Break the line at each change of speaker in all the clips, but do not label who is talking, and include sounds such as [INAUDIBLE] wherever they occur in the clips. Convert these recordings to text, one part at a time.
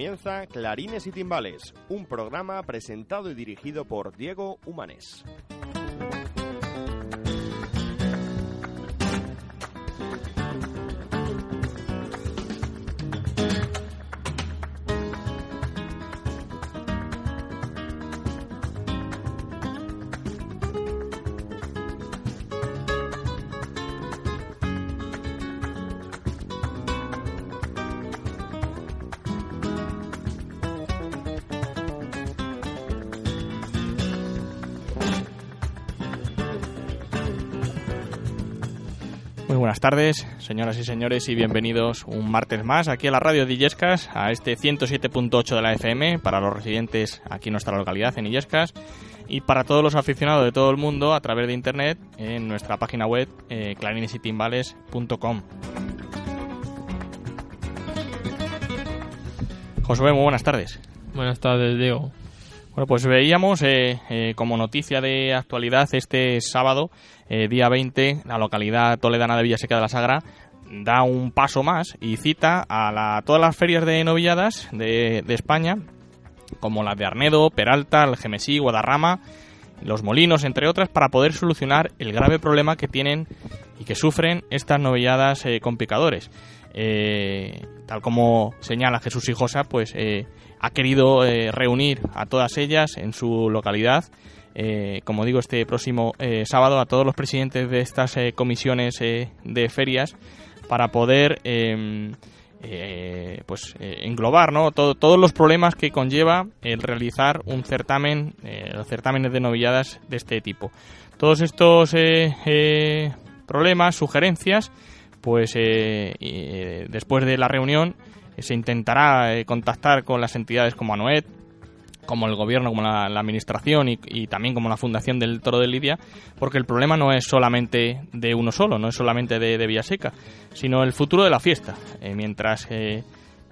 Comienza Clarines y Timbales, un programa presentado y dirigido por Diego Humanes.
Buenas tardes, señoras y señores, y bienvenidos un martes más aquí a la radio de Illescas, a este 107.8 de la FM, para los residentes aquí en nuestra localidad, en Illescas, y para todos los aficionados de todo el mundo a través de internet en nuestra página web eh, clarinesytimbales.com. Josué, muy buenas tardes.
Buenas tardes, Diego.
Bueno, pues veíamos eh, eh, como noticia de actualidad este sábado, eh, día 20, la localidad toledana de Villaseca de la Sagra da un paso más y cita a la- todas las ferias de novilladas de, de España, como las de Arnedo, Peralta, Algemesí, Guadarrama, Los Molinos, entre otras, para poder solucionar el grave problema que tienen y que sufren estas novilladas con picadores. Tal como señala Jesús Hijosa, pues ha querido eh, reunir a todas ellas en su localidad. eh, como digo, este próximo eh, sábado a todos los presidentes de estas comisiones de ferias para poder eh, pues englobar ¿no? Todo- todos los problemas que conlleva el realizar un certamen, los certámenes de novilladas de este tipo. Todos estos problemas, sugerencias, pues después de la reunión se intentará eh, contactar con las entidades como ANOET, como el gobierno, como la, administración y, y también como la Fundación del Toro de Lidia, porque el problema no es solamente de uno solo, no es solamente de, Villaseca, sino el futuro de la fiesta. Eh, mientras eh,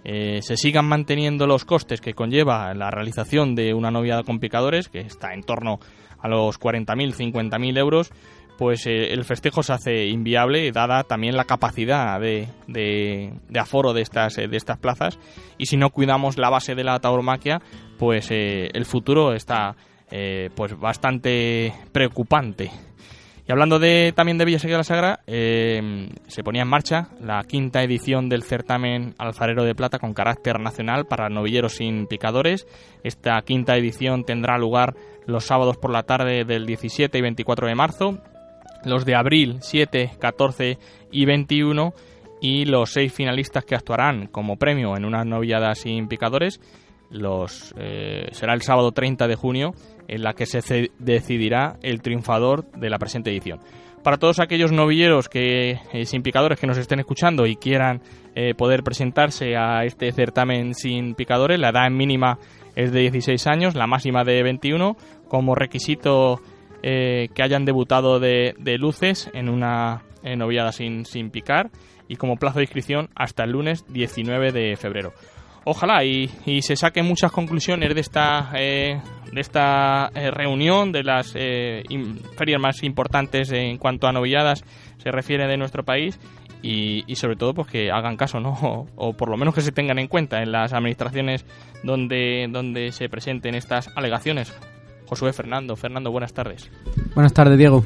eh, se sigan manteniendo los costes que conlleva la realización de una noviada con picadores, que está en torno a los 40.000, 50.000 euros, pues eh, el festejo se hace inviable, dada también la capacidad de, de- aforo de estas, eh, de estas plazas. Y si no cuidamos la base de la tauromaquia, pues eh, el futuro está pues bastante preocupante. Y hablando de, también de Villaseca de la Sagra, se ponía en marcha la quinta edición del certamen Alfarero de Plata con carácter nacional para novilleros sin picadores. Esta quinta edición tendrá lugar los sábados por la tarde del 17 y 24 de marzo, los de abril 7, 14 y 21 y los seis finalistas que actuarán como premio en unas novilladas sin picadores los eh, será el sábado 30 de junio en la que se decidirá el triunfador de la presente edición. Para todos aquellos novilleros que eh, sin picadores que nos estén escuchando y quieran eh, poder presentarse a este certamen sin picadores, la edad mínima es de 16 años, la máxima de 21, como requisito eh, que hayan debutado de, luces en una noviada sin, sin picar y como plazo de inscripción hasta el lunes 19 de febrero. Ojalá y, se saquen muchas conclusiones de esta, eh, de esta eh, reunión, de las eh, ferias más importantes en cuanto a novilladas se refiere de nuestro país y, y sobre todo pues que hagan caso, ¿no? O, [LAUGHS] o por lo menos que se tengan en cuenta en las administraciones donde, donde se presenten estas alegaciones. Josué Fernando, Fernando, buenas tardes.
Buenas tardes, Diego.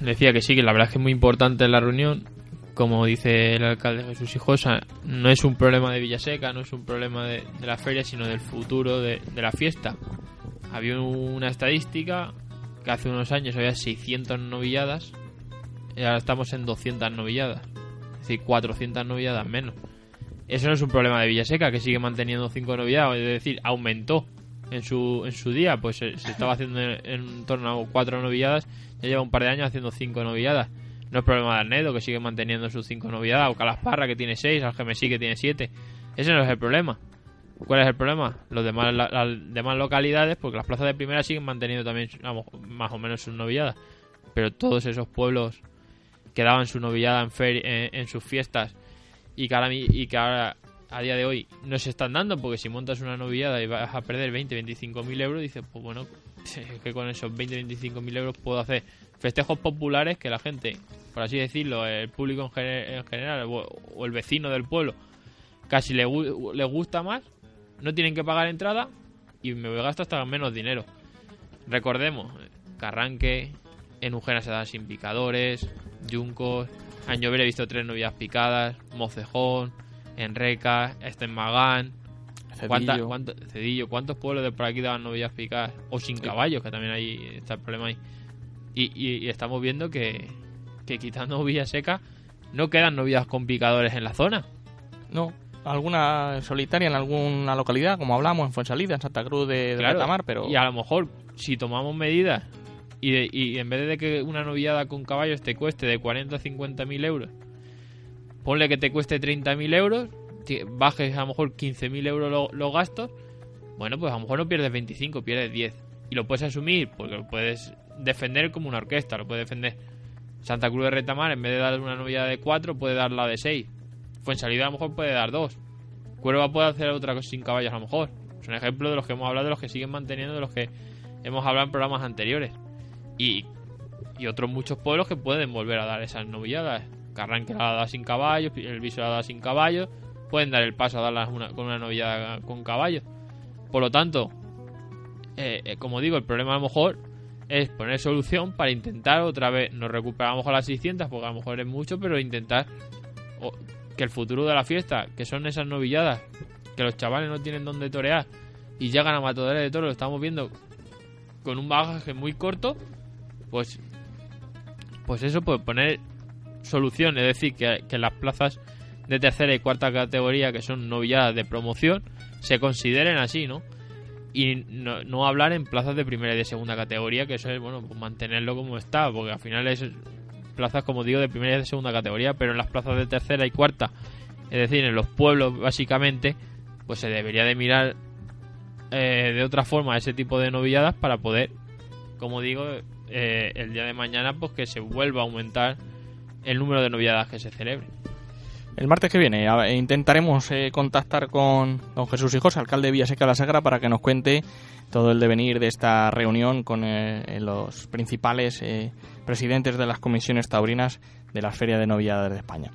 Decía que sí, que la verdad es que es muy importante la reunión. Como dice el alcalde Jesús Hijosa, no es un problema de Villaseca, no es un problema de, de la feria, sino del futuro de, de la fiesta. Había una estadística que hace unos años había 600 novilladas y ahora estamos en 200 novilladas. Es decir, 400 novilladas menos. Eso no es un problema de Villaseca, que sigue manteniendo cinco noviedades, es decir, aumentó en su, en su día, pues se, estaba haciendo en, torno a cuatro novilladas, ya lleva un par de años haciendo cinco novilladas. No es problema de Arnedo, que sigue manteniendo sus cinco novilladas, o Calasparra, que tiene seis, Algemesí, que tiene siete. Ese no es el problema. ¿Cuál es el problema? Los demás, las demás localidades, porque las plazas de primera siguen manteniendo también más o menos sus novilladas, pero todos esos pueblos que daban su novillada en, en sus fiestas y que, ahora, y que ahora a día de hoy no se están dando porque si montas una novillada y vas a perder 20, 25 mil euros, dices, pues bueno, [LAUGHS] que con esos 20, 25 mil euros puedo hacer festejos populares que la gente, por así decirlo, el público en, general o, el vecino del pueblo casi le, le gusta más, no tienen que pagar entrada y me voy a gastar hasta menos dinero. Recordemos, Carranque, en Ujena se dan sin picadores, Yuncos, en Llover he visto tres novias picadas, Mocejón, Enreca, Estenmagán. Cedillo. ¿cuánto, Cedillo. ¿Cuántos pueblos de por aquí daban novias picadas? O sin caballos, que también hay, está el problema ahí. Y, estamos viendo que, que quitando Seca no quedan novias con picadores en la zona.
No, alguna solitaria en alguna localidad, como hablamos, en Fuensalida, en Santa Cruz de, de pero...
Y a lo mejor, si tomamos medidas y, en vez de que una noviada con caballos te cueste de 40 a 50 mil euros, ponle que te cueste 30 mil euros, bajes a lo mejor 15 mil euros los gastos, bueno, pues a lo mejor no pierdes 25, pierdes 10. Y lo puedes asumir porque lo puedes defender como una orquesta, lo puedes defender. Santa Cruz de Retamar, en vez de dar una noviada de 4, puede dar la de 6. salida a lo mejor puede dar 2. Cuerva puede hacer otra cosa sin caballos a lo mejor. Es un ejemplo de los que hemos hablado, de los que siguen manteniendo, de los que hemos hablado en programas anteriores. Y, otros muchos pueblos que pueden volver a dar esas novilladas. Carranque la da sin caballos, el Viso la da sin caballos. Pueden dar el paso a darlas con una novillada con caballos. Por lo tanto, eh, eh, como digo, el problema a lo mejor es poner solución para intentar otra vez, nos recuperamos a las 600 porque a lo mejor es mucho, pero intentar que el futuro de la fiesta, que son esas novilladas, que los chavales no tienen donde torear y llegan a matadores de toros, lo estamos viendo con un bagaje muy corto, pues pues eso puede poner solución, es decir, que, las plazas de tercera y cuarta categoría que son novilladas de promoción se consideren así, ¿no? Y no, hablar en plazas de primera y de segunda categoría, que eso es, bueno, pues mantenerlo como está, porque al final es plazas, como digo, de primera y de segunda categoría, pero en las plazas de tercera y cuarta, es decir, en los pueblos, básicamente, pues se debería de mirar eh, de otra forma ese tipo de novilladas para poder, como digo, eh, el día de mañana pues que se vuelva a aumentar el número de noviadas que se celebren.
El martes que viene intentaremos eh, contactar con don Jesús Hijos, alcalde de Villaseca de la Sagra, para que nos cuente todo el devenir de esta reunión con eh, los principales presidentes de las comisiones taurinas de la Feria de Novilladas de España.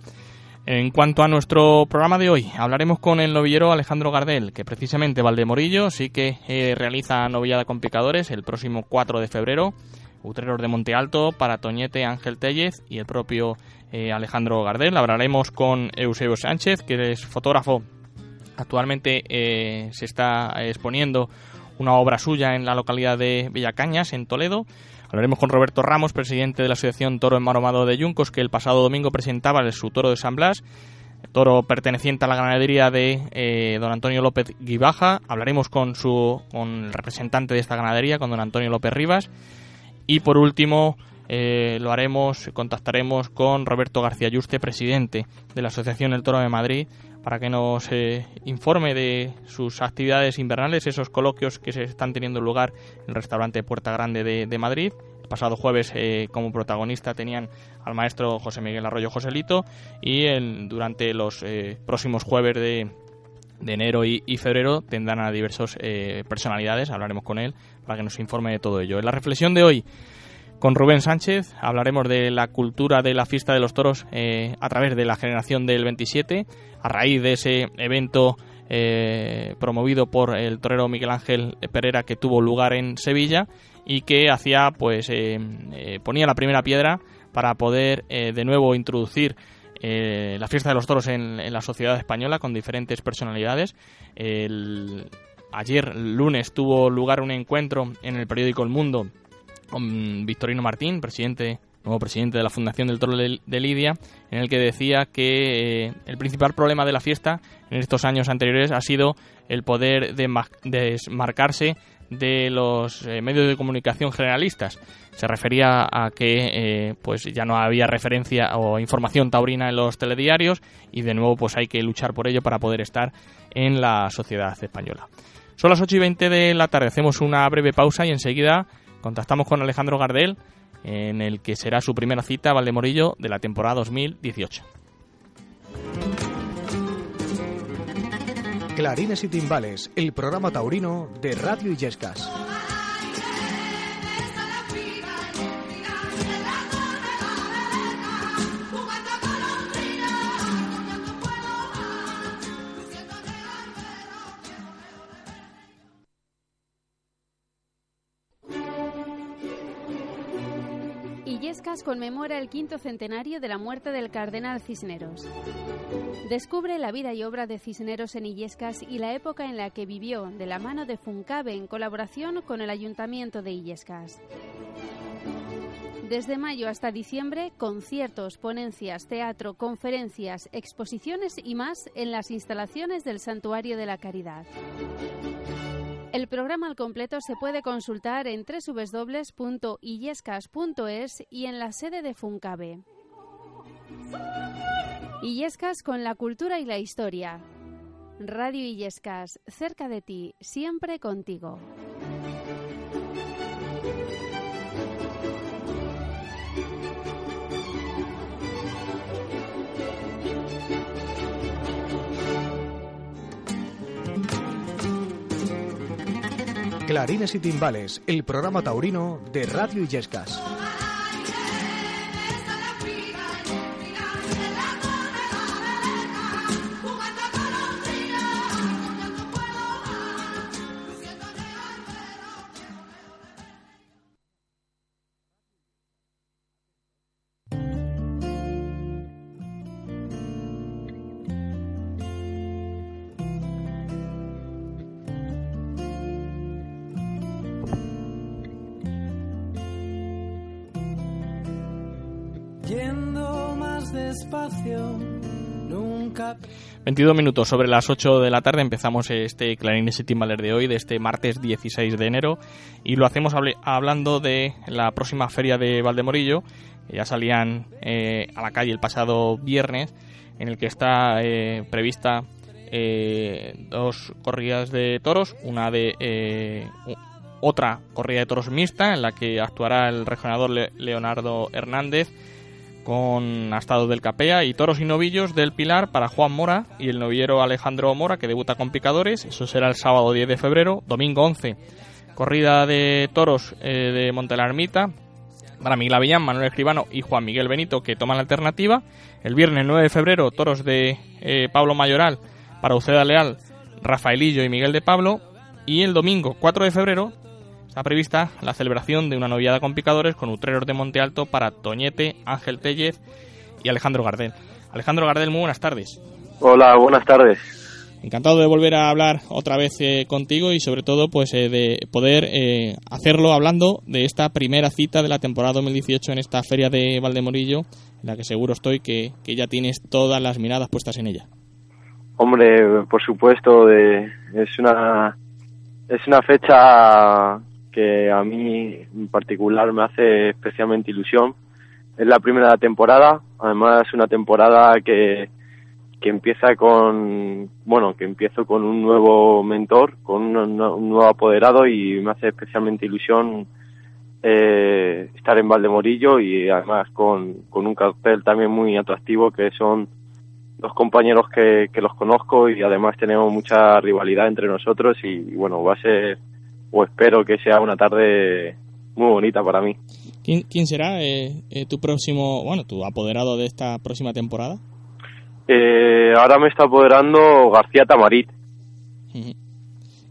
En cuanto a nuestro programa de hoy, hablaremos con el novillero Alejandro Gardel, que precisamente Valdemorillo sí que realiza novillada con picadores el próximo 4 de febrero Utreros de Monte Alto, para Toñete Ángel Tellez y el propio eh, Alejandro Gardel. Hablaremos con Eusebio Sánchez, que es fotógrafo. Actualmente eh, se está exponiendo una obra suya en la localidad de Villacañas, en Toledo. Hablaremos con Roberto Ramos, presidente de la Asociación Toro Enmaromado de Yuncos, que el pasado domingo presentaba su toro de San Blas, toro perteneciente a la ganadería de eh, don Antonio López Guibaja. Hablaremos con, su, con el representante de esta ganadería, con don Antonio López Rivas. Y por último, eh, lo haremos, contactaremos con Roberto García Yuste, presidente de la Asociación El Toro de Madrid, para que nos eh, informe de sus actividades invernales, esos coloquios que se están teniendo lugar en el restaurante Puerta Grande de, Madrid. El pasado jueves, eh, como protagonista, tenían al maestro José Miguel Arroyo Joselito y durante los próximos jueves de, enero y, y, febrero tendrán a diversas personalidades, hablaremos con él, para que nos informe de todo ello. En la reflexión de hoy, con Rubén Sánchez, hablaremos de la cultura de la fiesta de los toros eh, a través de la generación del 27, a raíz de ese evento eh, promovido por el torero Miguel Ángel Pereira que tuvo lugar en Sevilla y que hacía, pues, eh, ponía la primera piedra para poder de nuevo introducir la fiesta de los toros en, en, la sociedad española con diferentes personalidades. El, Ayer, lunes, tuvo lugar un encuentro en el periódico El Mundo con Victorino Martín, presidente nuevo presidente de la Fundación del Toro de Lidia, en el que decía que eh, el principal problema de la fiesta en estos años anteriores ha sido el poder desmarcarse de los eh, medios de comunicación generalistas. Se refería a que eh, pues ya no había referencia o información taurina en los telediarios y de nuevo pues hay que luchar por ello para poder estar en la sociedad española. Son las 8 y 20 de la tarde, hacemos una breve pausa y enseguida contactamos con Alejandro Gardel en el que será su primera cita a Valdemorillo de la temporada 2018.
Clarines y Timbales, el programa taurino de Radio Illescas.
Conmemora el quinto centenario de la muerte del cardenal Cisneros. Descubre la vida y obra de Cisneros en Illescas y la época en la que vivió de la mano de Funcabe en colaboración con el Ayuntamiento de Illescas. Desde mayo hasta diciembre, conciertos, ponencias, teatro, conferencias, exposiciones y más en las instalaciones del Santuario de la Caridad. El programa al completo se puede consultar en www.illescas.es y en la sede de Funcabe. Illescas con la cultura y la historia. Radio Illescas, cerca de ti, siempre contigo.
Clarines y Timbales, el programa taurino de Radio Illescas.
22 minutos sobre las 8 de la tarde empezamos este Clarines y Timbaler de hoy, de este martes 16 de enero, y lo hacemos hablando de la próxima feria de Valdemorillo, ya salían eh, a la calle el pasado viernes, en el que está eh, prevista eh, dos corridas de toros, una de otra corrida de toros mixta, en la que actuará el regionador Leonardo Hernández, con astados del Capea y toros y novillos del Pilar para Juan Mora y el novillero Alejandro Mora que debuta con picadores. Eso será el sábado 10 de febrero, domingo 11. Corrida de toros eh, de Montelarmita para Miguel Avillán, Manuel Escribano y Juan Miguel Benito que toman la alternativa. El viernes 9 de febrero, toros de eh, Pablo Mayoral para Uceda Leal, Rafaelillo y Miguel de Pablo. Y el domingo 4 de febrero, Está prevista la celebración de una noviada con picadores con utreros de Monte Alto para Toñete, Ángel Tellez y Alejandro Gardel. Alejandro Gardel, muy buenas tardes.
Hola, buenas tardes.
Encantado de volver a hablar otra vez eh, contigo y sobre todo pues eh, de poder eh, hacerlo hablando de esta primera cita de la temporada 2018 en esta feria de Valdemorillo, en la que seguro estoy que, que ya tienes todas las miradas puestas en ella.
Hombre, por supuesto, es una es una fecha que a mí en particular me hace especialmente ilusión. Es la primera temporada, además es una temporada que, que empieza con, bueno, que empiezo con un nuevo mentor, con un, nuevo apoderado y me hace especialmente ilusión eh, estar en Valdemorillo y además con, con un cartel también muy atractivo que son dos compañeros que, que los conozco y además tenemos mucha rivalidad entre nosotros y bueno, va a ser o espero que sea una tarde muy bonita para mí.
¿Quién, quién será eh, eh, tu próximo, bueno, tu apoderado de esta próxima temporada?
Eh, ahora me está apoderando García Tamarit.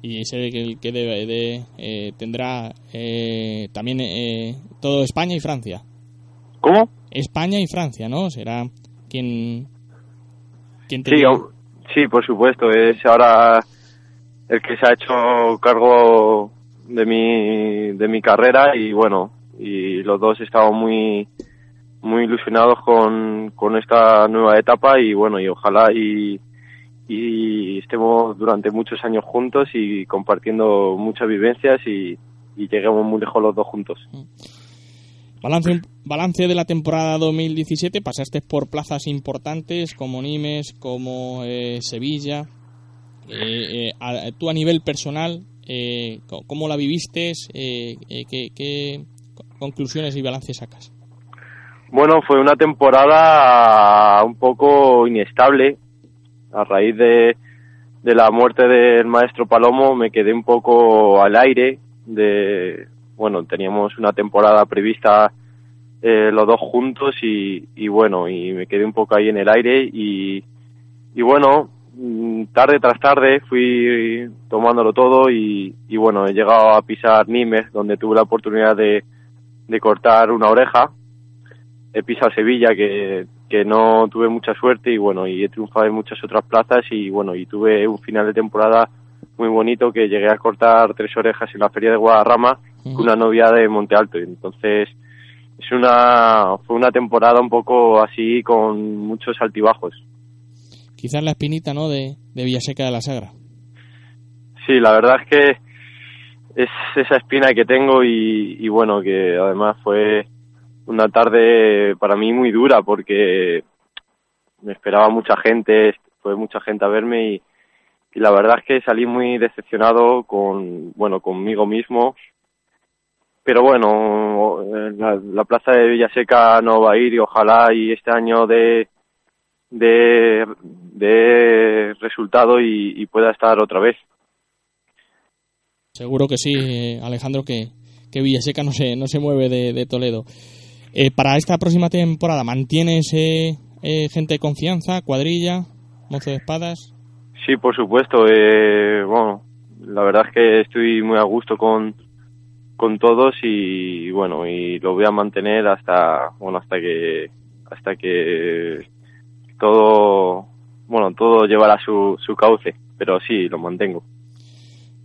Y ese que, que debe de, tendrá también todo España y Francia.
¿Cómo?
España y Francia, ¿no? Será quien...
quien sí, sí, por supuesto. Es ahora el que se ha hecho cargo de mi, de mi carrera y bueno, y los dos estamos muy, muy ilusionados con, con esta nueva etapa y bueno, y ojalá y, y estemos durante muchos años juntos y compartiendo muchas vivencias y, lleguemos muy lejos los dos juntos.
Balance, balance de la temporada 2017, pasaste por plazas importantes como Nimes, como eh, Sevilla. Eh, eh, tú a nivel personal, eh, ¿cómo la viviste? Eh, eh, ¿qué, ¿Qué conclusiones y balances sacas?
Bueno, fue una temporada un poco inestable. A raíz de, de la muerte del maestro Palomo me quedé un poco al aire. De, bueno, teníamos una temporada prevista los dos juntos y, y bueno, y me quedé un poco ahí en el aire y, bueno, tarde tras tarde fui tomándolo todo y, bueno, he llegado a pisar Nimes, donde tuve la oportunidad de, de cortar una oreja. He pisado Sevilla, que, que no tuve mucha suerte y bueno, y he triunfado en muchas otras plazas y bueno, y tuve un final de temporada muy bonito que llegué a cortar tres orejas en la feria de Guadarrama con una novia de Monte Alto. Y entonces es una fue una temporada un poco así con muchos altibajos.
Quizás la espinita, ¿no? De, de Villaseca de la Sagra.
Sí, la verdad es que es esa espina que tengo y, bueno, que además fue una tarde para mí muy dura porque me esperaba mucha gente, fue mucha gente a verme y, y la verdad es que salí muy decepcionado con, bueno, conmigo mismo. Pero bueno, la, la plaza de Villaseca no va a ir y ojalá y este año de, de, de resultado y, y pueda estar otra vez.
Seguro que sí, eh, Alejandro, que, que Villaseca no se, no se mueve de, de Toledo. Eh, para esta próxima temporada, ¿mantienes eh, eh, gente de confianza, cuadrilla, mozo de espadas?
Sí, por supuesto. Eh, bueno, la verdad es que estoy muy a gusto con, con todos y bueno, y lo voy a mantener hasta, bueno, hasta que, hasta que todo, bueno, todo llevará su, su cauce, pero sí, lo mantengo.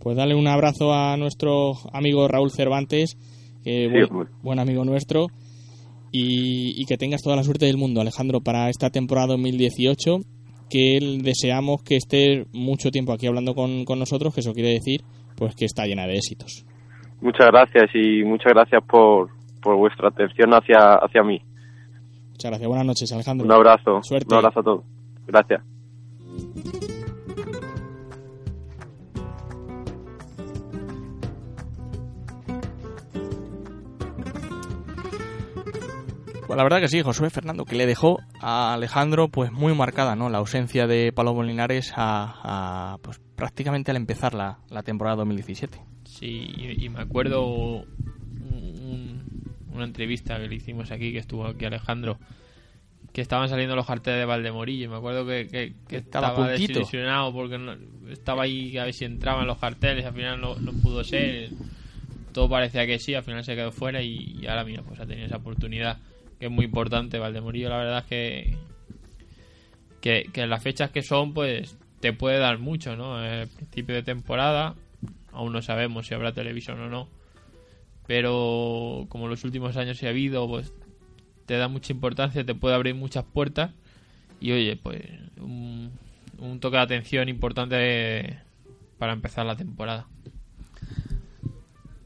Pues dale un abrazo a nuestro amigo Raúl Cervantes, que
Sí,
buen, buen amigo nuestro, y, y que tengas toda la suerte del mundo, Alejandro, para esta temporada 2018, que deseamos que esté mucho tiempo aquí hablando con, con nosotros, que eso quiere decir pues que está llena de éxitos.
Muchas gracias y muchas gracias por, por vuestra atención hacia, hacia mí.
Muchas gracias, buenas noches, Alejandro.
Un abrazo.
Suerte.
Un abrazo a todos. Gracias.
Pues la verdad que sí, Josué Fernando, que le dejó a Alejandro pues muy marcada, ¿no? La ausencia de Palomo Linares a, a, pues prácticamente al empezar la, la temporada 2017.
Sí, y, y me acuerdo una entrevista que le hicimos aquí, que estuvo aquí Alejandro, que estaban saliendo los carteles de Valdemorillo. Me acuerdo que, que- que
Estaba puntito.
desilusionado porque no- estaba ahí a ver si entraban los carteles, al final no, no pudo ser. Todo parecía que sí, al final se quedó fuera y, y ahora mira, pues ha tenido esa oportunidad que es muy importante. Valdemorillo, la verdad es que, que, las fechas que son, pues te puede dar mucho, ¿no? El principio de temporada, aún no sabemos si habrá televisión o no, pero como los últimos años sí ha habido, pues te da mucha importancia, te puede abrir muchas puertas y oye, pues un, un toque de atención importante para empezar la temporada.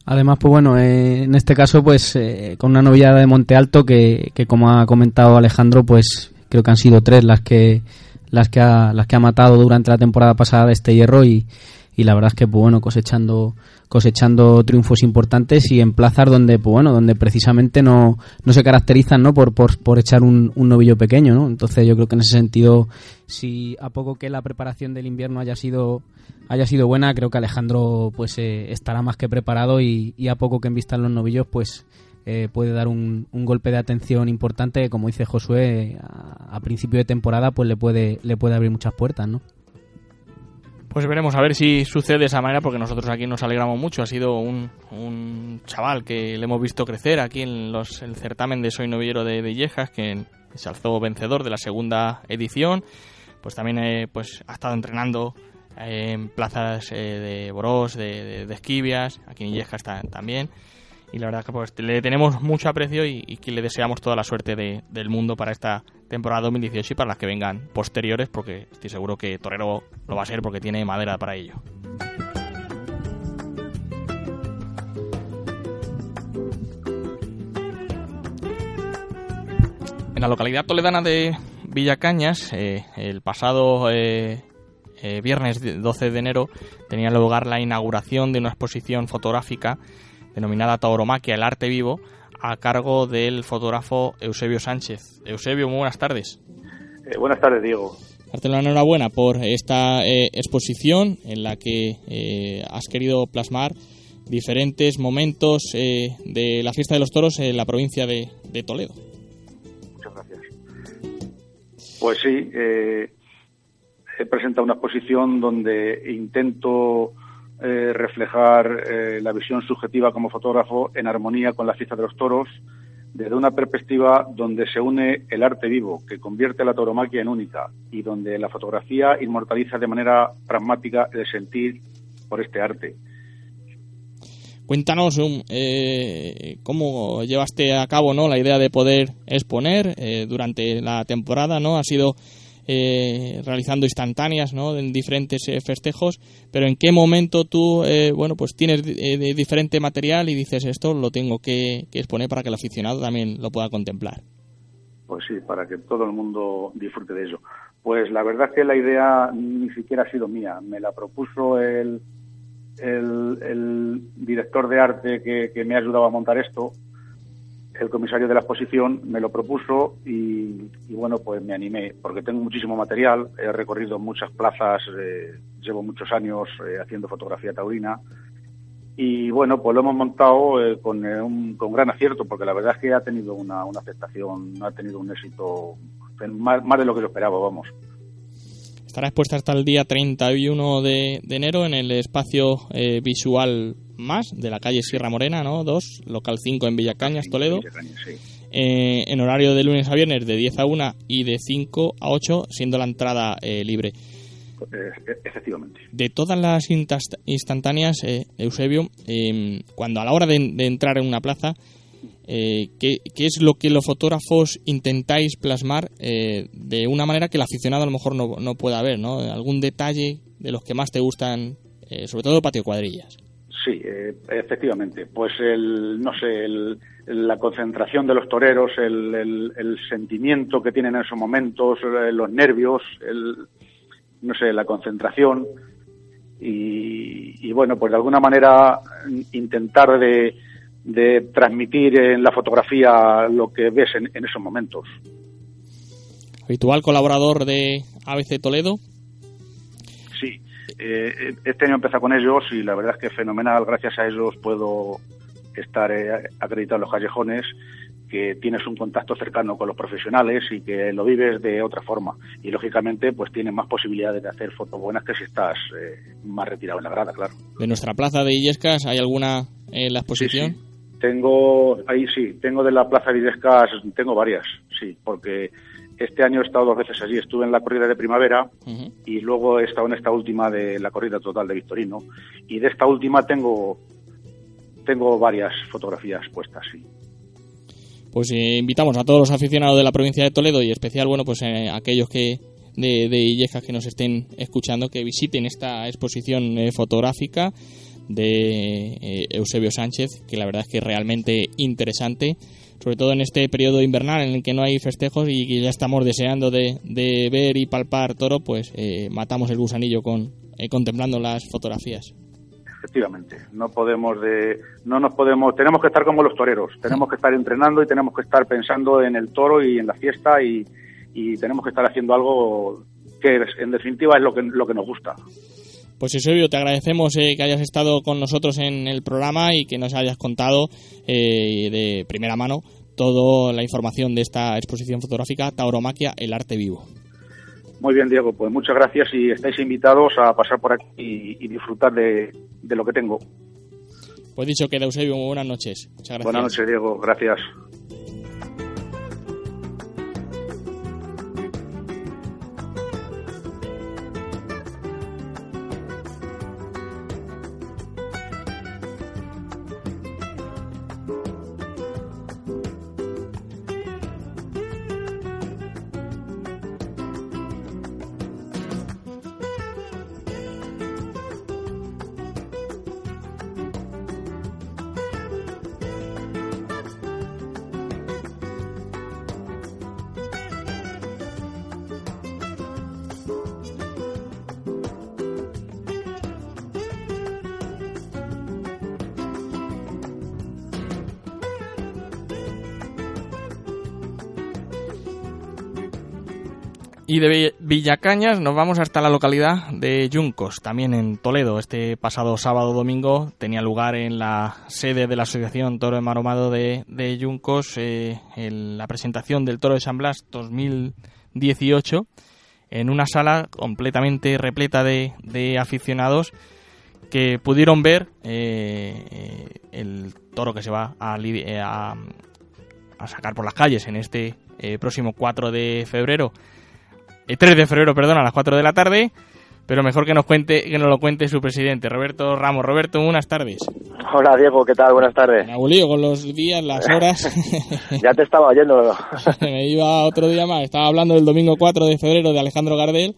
Además, pues bueno, eh, en este caso, pues eh, con una novillada de Monte Alto que, que, como ha comentado Alejandro, pues creo que han sido tres las que las que ha, las que ha matado durante la temporada pasada de este hierro y, y la verdad es que pues bueno cosechando cosechando triunfos importantes y en plazas donde pues bueno donde precisamente no, no se caracterizan no por, por, por echar un, un novillo pequeño no entonces yo creo que en ese sentido si a poco que la preparación del invierno haya sido haya sido buena creo que Alejandro pues eh, estará más que preparado y, a poco que envistan los novillos pues eh, puede dar un, un, golpe de atención importante como dice Josué a, a, principio de temporada pues le puede le puede abrir muchas puertas no
pues veremos a ver si sucede de esa manera, porque nosotros aquí nos alegramos mucho. Ha sido un, un chaval que le hemos visto crecer aquí en los, el certamen de Soy Novillero de, Yejas, que se alzó vencedor de la segunda edición. Pues también eh, pues ha estado entrenando eh, en plazas eh, de Borós, de, de, de, Esquivias, aquí en está, también. Y la verdad que pues le tenemos mucho aprecio y, que le deseamos toda la suerte de- del mundo para esta temporada 2018 y para las que vengan posteriores porque estoy seguro que Torero lo va a ser porque tiene madera para ello. En la localidad toledana de Villacañas, eh, el pasado eh, eh, viernes 12 de enero tenía lugar la inauguración de una exposición fotográfica denominada Tauromaquia, el arte vivo, a cargo del fotógrafo Eusebio Sánchez. Eusebio, muy buenas tardes.
Eh, buenas tardes, Diego.
Darte la enhorabuena por esta eh, exposición en la que eh, has querido plasmar diferentes momentos eh, de la fiesta de los toros en la provincia de, de Toledo.
Muchas gracias. Pues sí, eh, he presentado una exposición donde intento eh, reflejar eh, la visión subjetiva como fotógrafo en armonía con la fiesta de los toros desde una perspectiva donde se une el arte vivo, que convierte la tauromaquia en única, y donde la fotografía inmortaliza de manera pragmática el sentir por este arte.
Cuéntanos eh, cómo llevaste a cabo ¿no? la idea de poder exponer eh, durante la temporada. ¿no? Ha sido eh, realizando instantáneas ¿no? en diferentes eh, festejos, pero ¿en qué momento tú eh, bueno pues tienes eh, de diferente material y dices esto lo tengo que, que exponer para que el aficionado también lo pueda contemplar?
Pues sí, para que todo el mundo disfrute de ello. Pues la verdad es que la idea ni siquiera ha sido mía. Me la propuso el, el, el director de arte que, que me ha ayudado a montar esto, el comisario de la exposición, me lo propuso y, y bueno, pues me animé, porque tengo muchísimo material, he recorrido muchas plazas, eh, llevo muchos años eh, haciendo fotografía taurina y bueno, pues lo hemos montado eh, con, eh, un, con gran acierto, porque la verdad es que ha tenido una, una aceptación, ha tenido un éxito más, más de lo que yo esperaba, vamos.
Estará expuesta hasta el día 31 de, de enero en el espacio visual más de la calle Sierra Morena, ¿no? 2, local 5 en Villacañas, Toledo.
Villacañas, sí.
Eh, en horario de lunes a viernes de 10 a 1 y de 5 a 8, siendo la entrada eh, libre.
Eh, efectivamente.
De todas las instantáneas, eh, Eusebio, eh, cuando a la hora de, de entrar en una plaza, eh, ¿qué, qué es lo que los fotógrafos intentáis plasmar eh, de una manera que el aficionado a lo mejor no, no pueda ver? ¿no? ¿Algún detalle de los que más te gustan, sobre todo patio cuadrillas?
Sí, eh, efectivamente. Pues el, no sé, el, la concentración de los toreros, el, el, el sentimiento que tienen en esos momentos, eh, los nervios, el, no sé, la concentración y, y bueno, pues de alguna manera intentar de, de transmitir en la fotografía lo que ves en, en esos momentos.
Habitual colaborador de ABC Toledo.
Sí, eh, este año empezó con ellos y la verdad es que fenomenal. Gracias a ellos puedo estar eh, acreditado en los callejones, que tienes un contacto cercano con los profesionales y que lo vives de otra forma. Y lógicamente, pues tienes más posibilidades de hacer fotos buenas que si estás eh, más retirado en la grada, claro.
De nuestra plaza de Illescas, ¿hay alguna en la exposición?
Sí, sí. Tengo, ahí sí, tengo de la Plaza de Illescas, tengo varias, sí, porque este año he estado dos veces allí. Estuve en la corrida de primavera uh -huh. y luego he estado en esta última de la corrida total de Victorino. Y de esta última tengo, tengo varias fotografías puestas, sí.
Pues eh, invitamos a todos los aficionados de la provincia de Toledo y especial, bueno, pues eh, aquellos que de, de Illescas que nos estén escuchando que visiten esta exposición eh, fotográfica de eh, Eusebio Sánchez, que la verdad es que es realmente interesante, sobre todo en este periodo invernal en el que no hay festejos y que ya estamos deseando de, de ver y palpar toro, pues eh, matamos el gusanillo con eh, contemplando las fotografías.
Efectivamente, no podemos de, no nos podemos, tenemos que estar como los toreros, tenemos que estar entrenando y tenemos que estar pensando en el toro y en la fiesta y, y tenemos que estar haciendo algo que en definitiva es lo que, lo que nos gusta.
Pues Eusebio, te agradecemos eh, que hayas estado con nosotros en el programa y que nos hayas contado eh, de primera mano toda la información de esta exposición fotográfica Tauromaquia, el arte vivo.
Muy bien, Diego, pues muchas gracias y estáis invitados a pasar por aquí y, y disfrutar de, de, lo que tengo.
Pues dicho queda, Eusebio, muy buenas noches. Muchas gracias.
Buenas noches, Diego, gracias.
Y de Villacañas nos vamos hasta la localidad de Yuncos, también en Toledo. Este pasado sábado domingo tenía lugar en la sede de la Asociación Toro de Maromado de, Yuncos eh, la presentación del Toro de San Blas 2018 en una sala completamente repleta de, aficionados que pudieron ver eh, eh, el toro que se va a, a, sacar por las calles en este próximo 4 de febrero 3 eh, de febrero, perdón, a las 4 de la tarde. Pero mejor que nos cuente, que nos lo cuente su presidente, Roberto Ramos. Roberto, buenas tardes.
Hola Diego, ¿qué tal? Buenas tardes.
Me abulío con los días, las horas. [LAUGHS]
ya te estaba oyendo. [LAUGHS]
Me iba otro día más. Estaba hablando del domingo 4 de febrero de Alejandro Gardel.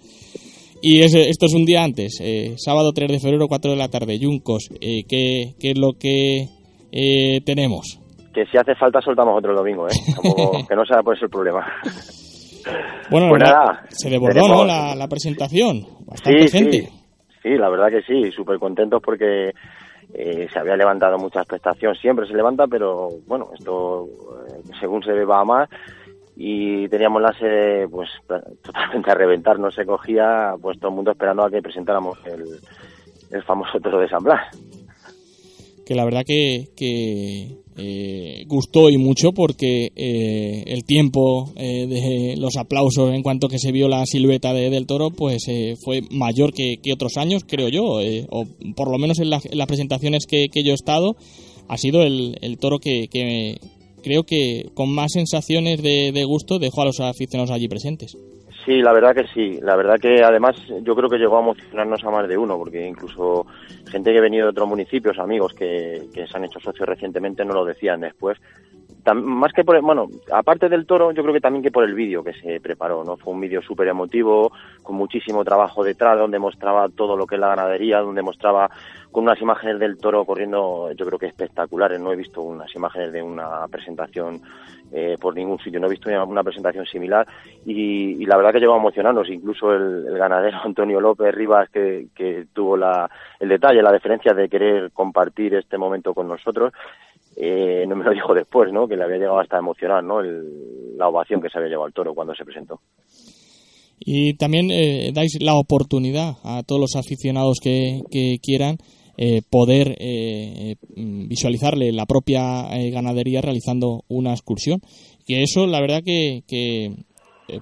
Y esto es un día antes, eh, sábado 3 de febrero, 4 de la tarde, Yuncos. Eh, ¿qué, ¿qué, es lo que eh, tenemos?
Que si hace falta soltamos otro domingo, ¿eh? que no sea por ese el problema. [LAUGHS]
Bueno, pues nada, se desbordó, ¿no? La, presentación. Bastante gente.
Sí. la verdad que sí, súper contentos porque eh, se había levantado mucha expectación. Siempre se levanta, pero bueno, esto eh, según se va más y teníamos la sede pues totalmente a reventar, no se cogía, pues todo el mundo esperando a que presentáramos el, el famoso toro de San Blas.
Que la verdad que, que eh, gustó y mucho porque eh, el tiempo eh, de los aplausos en cuanto que se vio la silueta de, del toro pues fue mayor que, otros años creo yo o por lo menos en, las presentaciones que, yo he estado ha sido el, toro que, creo que con más sensaciones de, de gusto dejó a los aficionados allí presentes
Sí, la verdad que sí. La verdad que además yo creo que llegó a emocionarnos a más de uno, porque incluso gente que ha venido de otros municipios, amigos que, que se han hecho socios recientemente, no lo decían después. más que por, bueno, aparte del toro, yo creo que también que por el vídeo que se preparó, ¿no? Fue un vídeo súper emotivo, con muchísimo trabajo detrás, donde mostraba todo lo que es la ganadería, donde mostraba con unas imágenes del toro corriendo, yo creo que espectaculares. No he visto unas imágenes de una presentación eh, por ningún sitio. No he visto una presentación similar y, la verdad que llegó a emocionarnos. Incluso el, ganadero [LAUGHS] Antonio López Rivas, que, tuvo la, el detalle, la deferencia de querer compartir este momento con nosotros, eh, no me lo dijo después, ¿no? que le había llegado hasta emocionar ¿no? la ovación que se había llevado al toro cuando se presentó.
Y también eh, dais la oportunidad a todos los aficionados que, que quieran eh, poder eh, mm, visualizarle la propia eh, ganadería realizando una excursión. Que eso, la verdad que,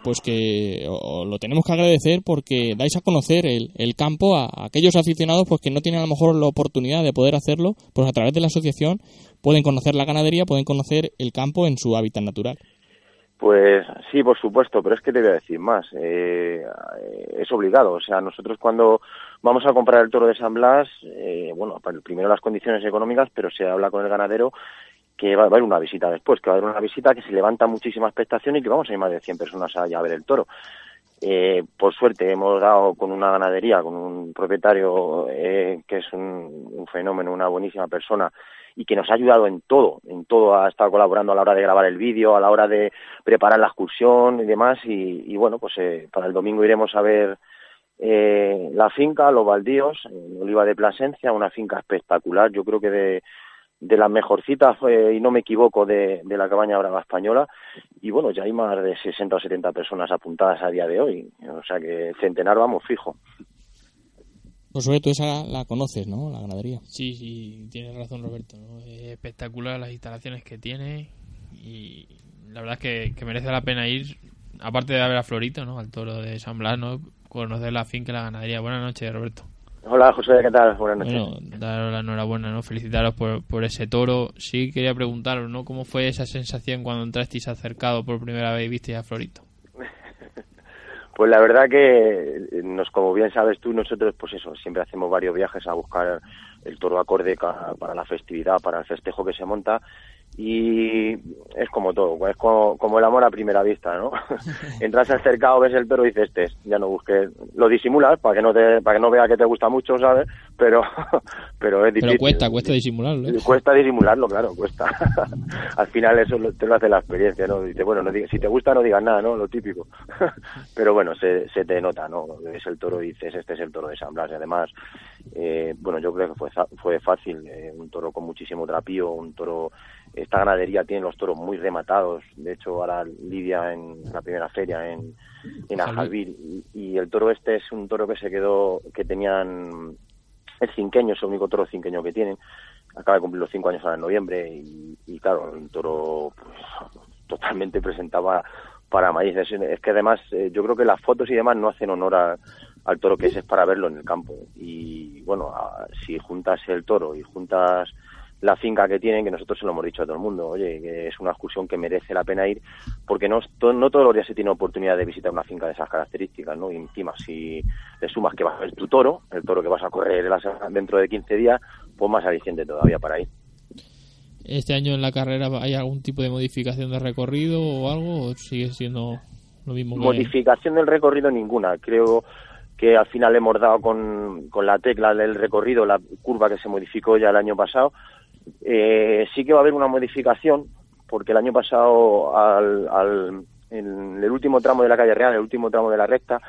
pues que lo tenemos que agradecer porque dais a conocer el, el campo a, aquellos aficionados pues que no tienen a lo mejor la oportunidad de poder hacerlo, pues a través de la asociación pueden conocer la ganadería, pueden conocer el campo en su hábitat natural.
Pues sí, por supuesto, pero es que te voy a decir más. Eh, es obligado. O sea, nosotros cuando vamos a comprar el toro de San Blas, eh, bueno, primero las condiciones económicas, pero se habla con el ganadero que va a haber una visita después, que va a haber una visita que se levanta muchísima expectación y que vamos a ir más de 100 personas allá a ver el toro. Eh, por suerte hemos dado con una ganadería, con un propietario que es un, fenómeno, una buenísima persona y que nos ha ayudado en todo, en todo, ha estado colaborando a la hora de grabar el vídeo, a la hora de preparar la excursión y demás, y, bueno, pues eh, para el domingo iremos a ver eh, la finca, los baldíos, en Oliva de Plasencia, una finca espectacular, yo creo que de, de las mejorcitas, y no me equivoco, de, de la cabaña brava española. Y bueno, ya hay más de 60 o 70 personas apuntadas a día de hoy. O sea que centenar vamos fijo.
Pues sobre todo esa la conoces, ¿no? La ganadería.
Sí, sí, tienes razón Roberto. Es espectacular las instalaciones que tiene y la verdad es que, merece la pena ir, aparte de ver a Florito, ¿no? Al toro de San Blas, ¿no? Conocer la finca y la ganadería. Buenas noches, Roberto.
Hola, José, ¿qué tal? Buenas noches.
Bueno, daros la enhorabuena, ¿no? Felicitaros por, por ese toro. Sí, quería preguntaros, ¿no? ¿Cómo fue esa sensación cuando entrasteis acercado por primera vez y visteis a Florito? [LAUGHS]
Pues la verdad que, nos, como bien sabes tú, nosotros, pues eso, siempre hacemos varios viajes a buscar el toro acorde para la festividad, para el festejo que se monta y es como todo, es como, el amor a primera vista, ¿no? [LAUGHS] Entras al cercado, ves el toro y dices, este, ya no busques, lo disimulas para que no te, para que no vea que te gusta mucho, ¿sabes? Pero, [LAUGHS] pero es difícil.
Pero cuesta, cuesta disimularlo. ¿eh?
Cuesta disimularlo, claro, cuesta. [LAUGHS] al final eso te lo hace la experiencia, ¿no? Dice, bueno, no si te gusta no digas nada, ¿no? Lo típico. pero bueno, se, se te nota, ¿no? Ves el toro y dices, este es el toro de San Blas y además, eh, bueno, yo creo que fue, fue fácil, eh, un toro con muchísimo trapío, un toro esta ganadería tiene los toros muy rematados. De hecho, ahora Lidia en la primera feria en, en. Y, y, el toro este es un toro que se quedó, que tenían el cinqueño, es el único toro cinqueño que tienen. Acaba de cumplir los cinco años ahora en noviembre y, y claro, un toro pues, totalmente presentaba para maíz. Es, es que además eh, yo creo que las fotos y demás no hacen honor a, al toro que es, es para verlo en el campo. Y bueno, a, si juntas el toro y juntas la finca que tienen, que nosotros se lo hemos dicho a todo el mundo, oye, que es una excursión que merece la pena ir, porque no, no todos los días se tiene oportunidad de visitar una finca de esas características, ¿no? Y encima, si le sumas que vas a ver tu toro, el toro que vas a correr dentro de 15 días, pues más aliciente todavía para ir.
¿Este año en la carrera hay algún tipo de modificación de recorrido o algo? ¿O sigue siendo lo mismo? Que...
Modificación del recorrido ninguna. Creo que al final hemos dado con, con la tecla del recorrido, la curva que se modificó ya el año pasado. Eh, sí que va a haber una modificación, porque el año pasado, al, al, en el último tramo de la calle Real, el último tramo de la recta,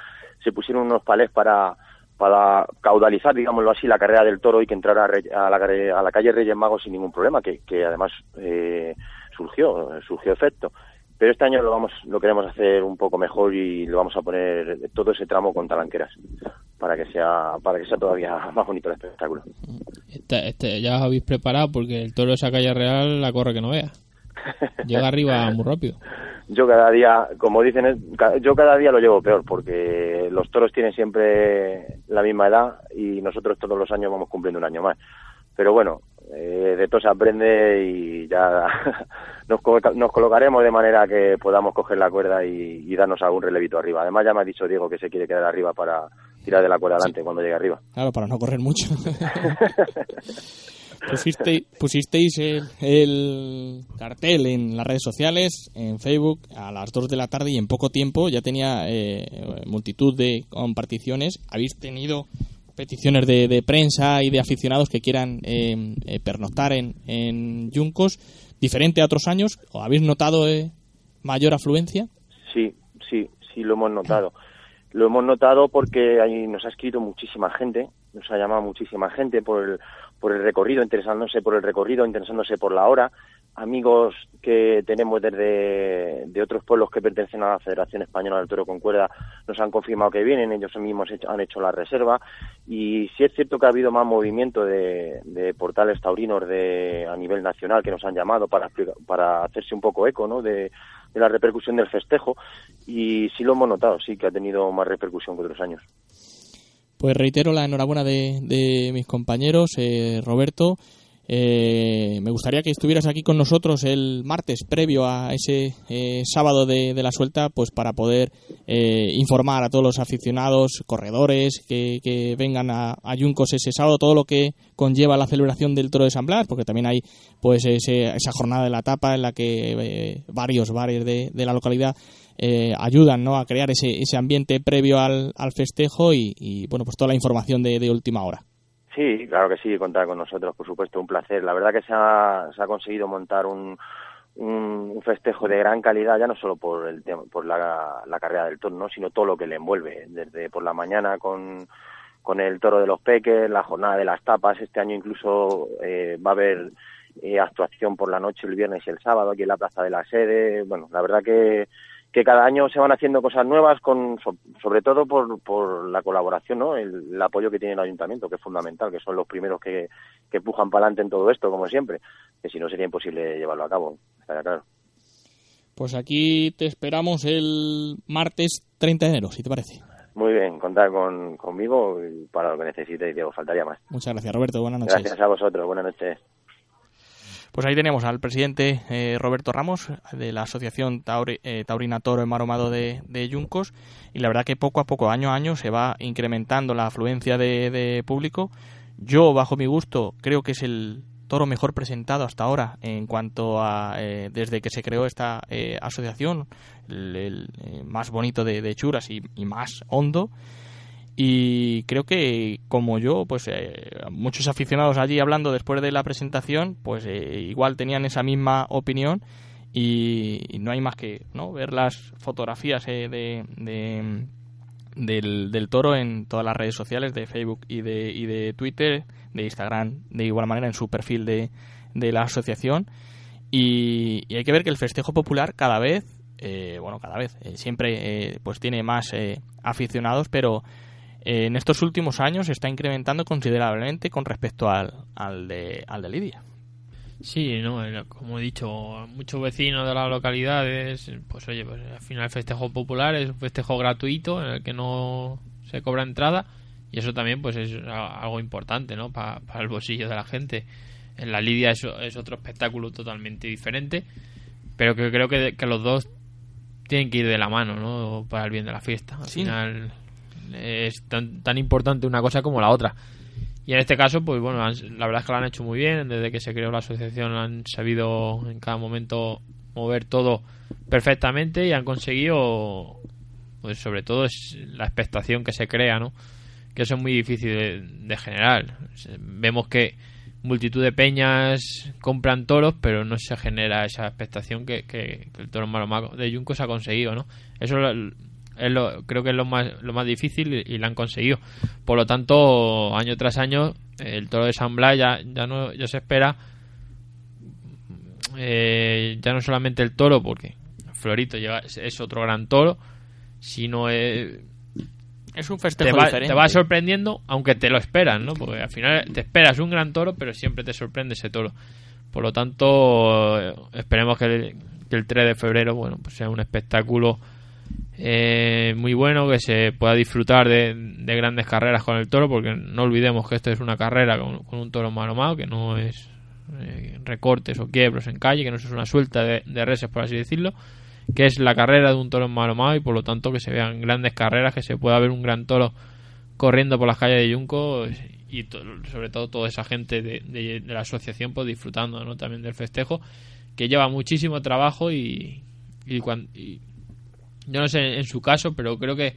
se pusieron unos palés para, para caudalizar, digámoslo así, la carrera del toro y que entrara a, la, a la calle Reyes Magos sin ningún problema, que, que además eh, surgió, surgió efecto. Pero este año lo vamos, lo queremos hacer un poco mejor y lo vamos a poner todo ese tramo con talanqueras para que sea, para que sea todavía [LAUGHS] más bonito el espectáculo.
Este, este, ya os habéis preparado porque el toro de esa calle real la corre que no vea. Llega arriba [LAUGHS] muy rápido.
Yo cada día, como dicen, yo cada día lo llevo peor porque los toros tienen siempre la misma edad y nosotros todos los años vamos cumpliendo un año más. Pero bueno, eh, de todo se aprende y ya [LAUGHS] nos, nos, colocaremos de manera que podamos coger la cuerda y, y, darnos algún relevito arriba. Además ya me ha dicho Diego que se quiere quedar arriba para tirar de la cuerda adelante sí. cuando llegue arriba.
Claro, para no correr mucho. [LAUGHS] Pusisteis, pusisteis el, el, cartel en las redes sociales, en Facebook, a las 2 de la tarde y en poco tiempo ya tenía eh, multitud de comparticiones. Habéis tenido peticiones de, de, prensa y de aficionados que quieran eh, eh, pernoctar en, en Yuncos, diferente a otros años. ¿O habéis notado eh, mayor afluencia?
Sí, sí, sí lo hemos notado. Lo hemos notado porque ahí nos ha escrito muchísima gente, nos ha llamado muchísima gente por el, por el recorrido, interesándose por el recorrido, interesándose por la hora. Amigos que tenemos desde de otros pueblos que pertenecen a la Federación Española del Toro con Cuerda nos han confirmado que vienen, ellos mismos han hecho la reserva y sí es cierto que ha habido más movimiento de, de portales taurinos de, a nivel nacional que nos han llamado para, para hacerse un poco eco ¿no? de, de la repercusión del festejo y sí lo hemos notado, sí que ha tenido más repercusión que otros años.
Pues reitero la enhorabuena de, de mis compañeros, eh, Roberto. Eh, me gustaría que estuvieras aquí con nosotros el martes previo a ese eh, sábado de, la suelta, pues para poder eh, informar a todos los aficionados, corredores que, vengan a, a, Yuncos ese sábado, todo lo que conlleva la celebración del Toro de San Blas, porque también hay pues ese, esa jornada de la etapa en la que eh, varios bares de, la localidad eh, ayudan ¿no? a crear ese, ese ambiente previo al, al festejo y, bueno pues toda la información de última hora.
Sí, claro que sí, contar con nosotros, por supuesto, un placer. La verdad que se ha, se ha conseguido montar un, un, festejo de gran calidad, ya no solo por el por la, la carrera del toro, ¿no? sino todo lo que le envuelve, desde por la mañana con, con el toro de los peques, la jornada de las tapas, este año incluso eh, va a haber eh, actuación por la noche el viernes y el sábado aquí en la Plaza de la Sede, bueno, la verdad que que cada año se van haciendo cosas nuevas, con, sobre todo por, por la colaboración, ¿no? El, el, apoyo que tiene el ayuntamiento, que es fundamental, que son los primeros que, que pujan para adelante en todo esto, como siempre, que si no sería imposible llevarlo a cabo, está claro.
Pues aquí te esperamos el martes 30 de enero, si te parece.
Muy bien, contar con, conmigo para lo que necesitéis, Diego, faltaría más.
Muchas gracias, Roberto. Buenas noches.
Gracias a vosotros, buenas noches.
Pues ahí tenemos al presidente eh, Roberto Ramos de la Asociación Tauri, eh, Taurina Toro Enmaromado de, de, Yuncos y la verdad que poco a poco, año a año, se va incrementando la afluencia de, de público. Yo, bajo mi gusto, creo que es el toro mejor presentado hasta ahora en cuanto a eh, desde que se creó esta eh, asociación, el, eh, más bonito de, de Churas y, y más hondo y creo que como yo pues eh, muchos aficionados allí hablando después de la presentación pues eh, igual tenían esa misma opinión y, y, no hay más que no ver las fotografías eh, de, de del, toro en todas las redes sociales de Facebook y de, y de Twitter de Instagram de igual manera en su perfil de, de la asociación. Y, hay que ver que el festejo popular cada vez, eh, bueno, cada vez, eh, siempre eh, pues tiene más aficionados, pero en estos últimos años se está incrementando considerablemente con respecto al, al, de, al de Lidia.
Sí, no, como he dicho, muchos vecinos de las localidades, pues oye, pues al final el festejo popular es un festejo gratuito en el que no se cobra entrada y eso también pues es algo importante, ¿no? para el bolsillo de la gente. En la Lidia es, es otro espectáculo totalmente diferente, pero que creo que, los dos tienen que ir de la mano, ¿no? Para el bien de la fiesta. Al final es tan, tan importante una cosa como la otra. Y en este caso, pues bueno, la verdad es que lo han hecho muy bien. Desde que se creó la asociación han sabido en cada momento mover todo perfectamente y han conseguido, pues sobre todo es la expectación que se crea, ¿no? Que eso es muy difícil de generar. Vemos que multitud de peñas compran toros, pero no se genera esa expectación que, que, el toro Maromago de Juncos ha conseguido, ¿no? Eso es lo, creo que es lo más, lo más difícil y, lo han conseguido. Por lo tanto, año tras año, el toro de San Blas ya, ya, no, ya se espera eh, ya no solamente el toro, porque Florito es otro gran toro, sino... Eh,
es un festejo
te va,
diferente.
Te va sorprendiendo, aunque te lo esperas, ¿no? Porque al final te esperas un gran toro, pero siempre te sorprende ese toro. Por lo tanto, esperemos que el, 3 de febrero, bueno, pues sea un espectáculo eh, muy bueno, que se pueda disfrutar de, grandes carreras con el toro, porque no olvidemos que esto es una carrera con, un toro maromado, que no es eh, recortes o quiebros en calle, que no es una suelta de, de reses, por así decirlo que es la carrera de un toro en y por lo tanto que se vean grandes carreras, que se pueda ver un gran toro corriendo por las calles de Yunco y sobre todo toda esa gente de, la asociación pues disfrutando ¿no? también del festejo que lleva muchísimo trabajo y, y, yo no sé en su caso pero creo que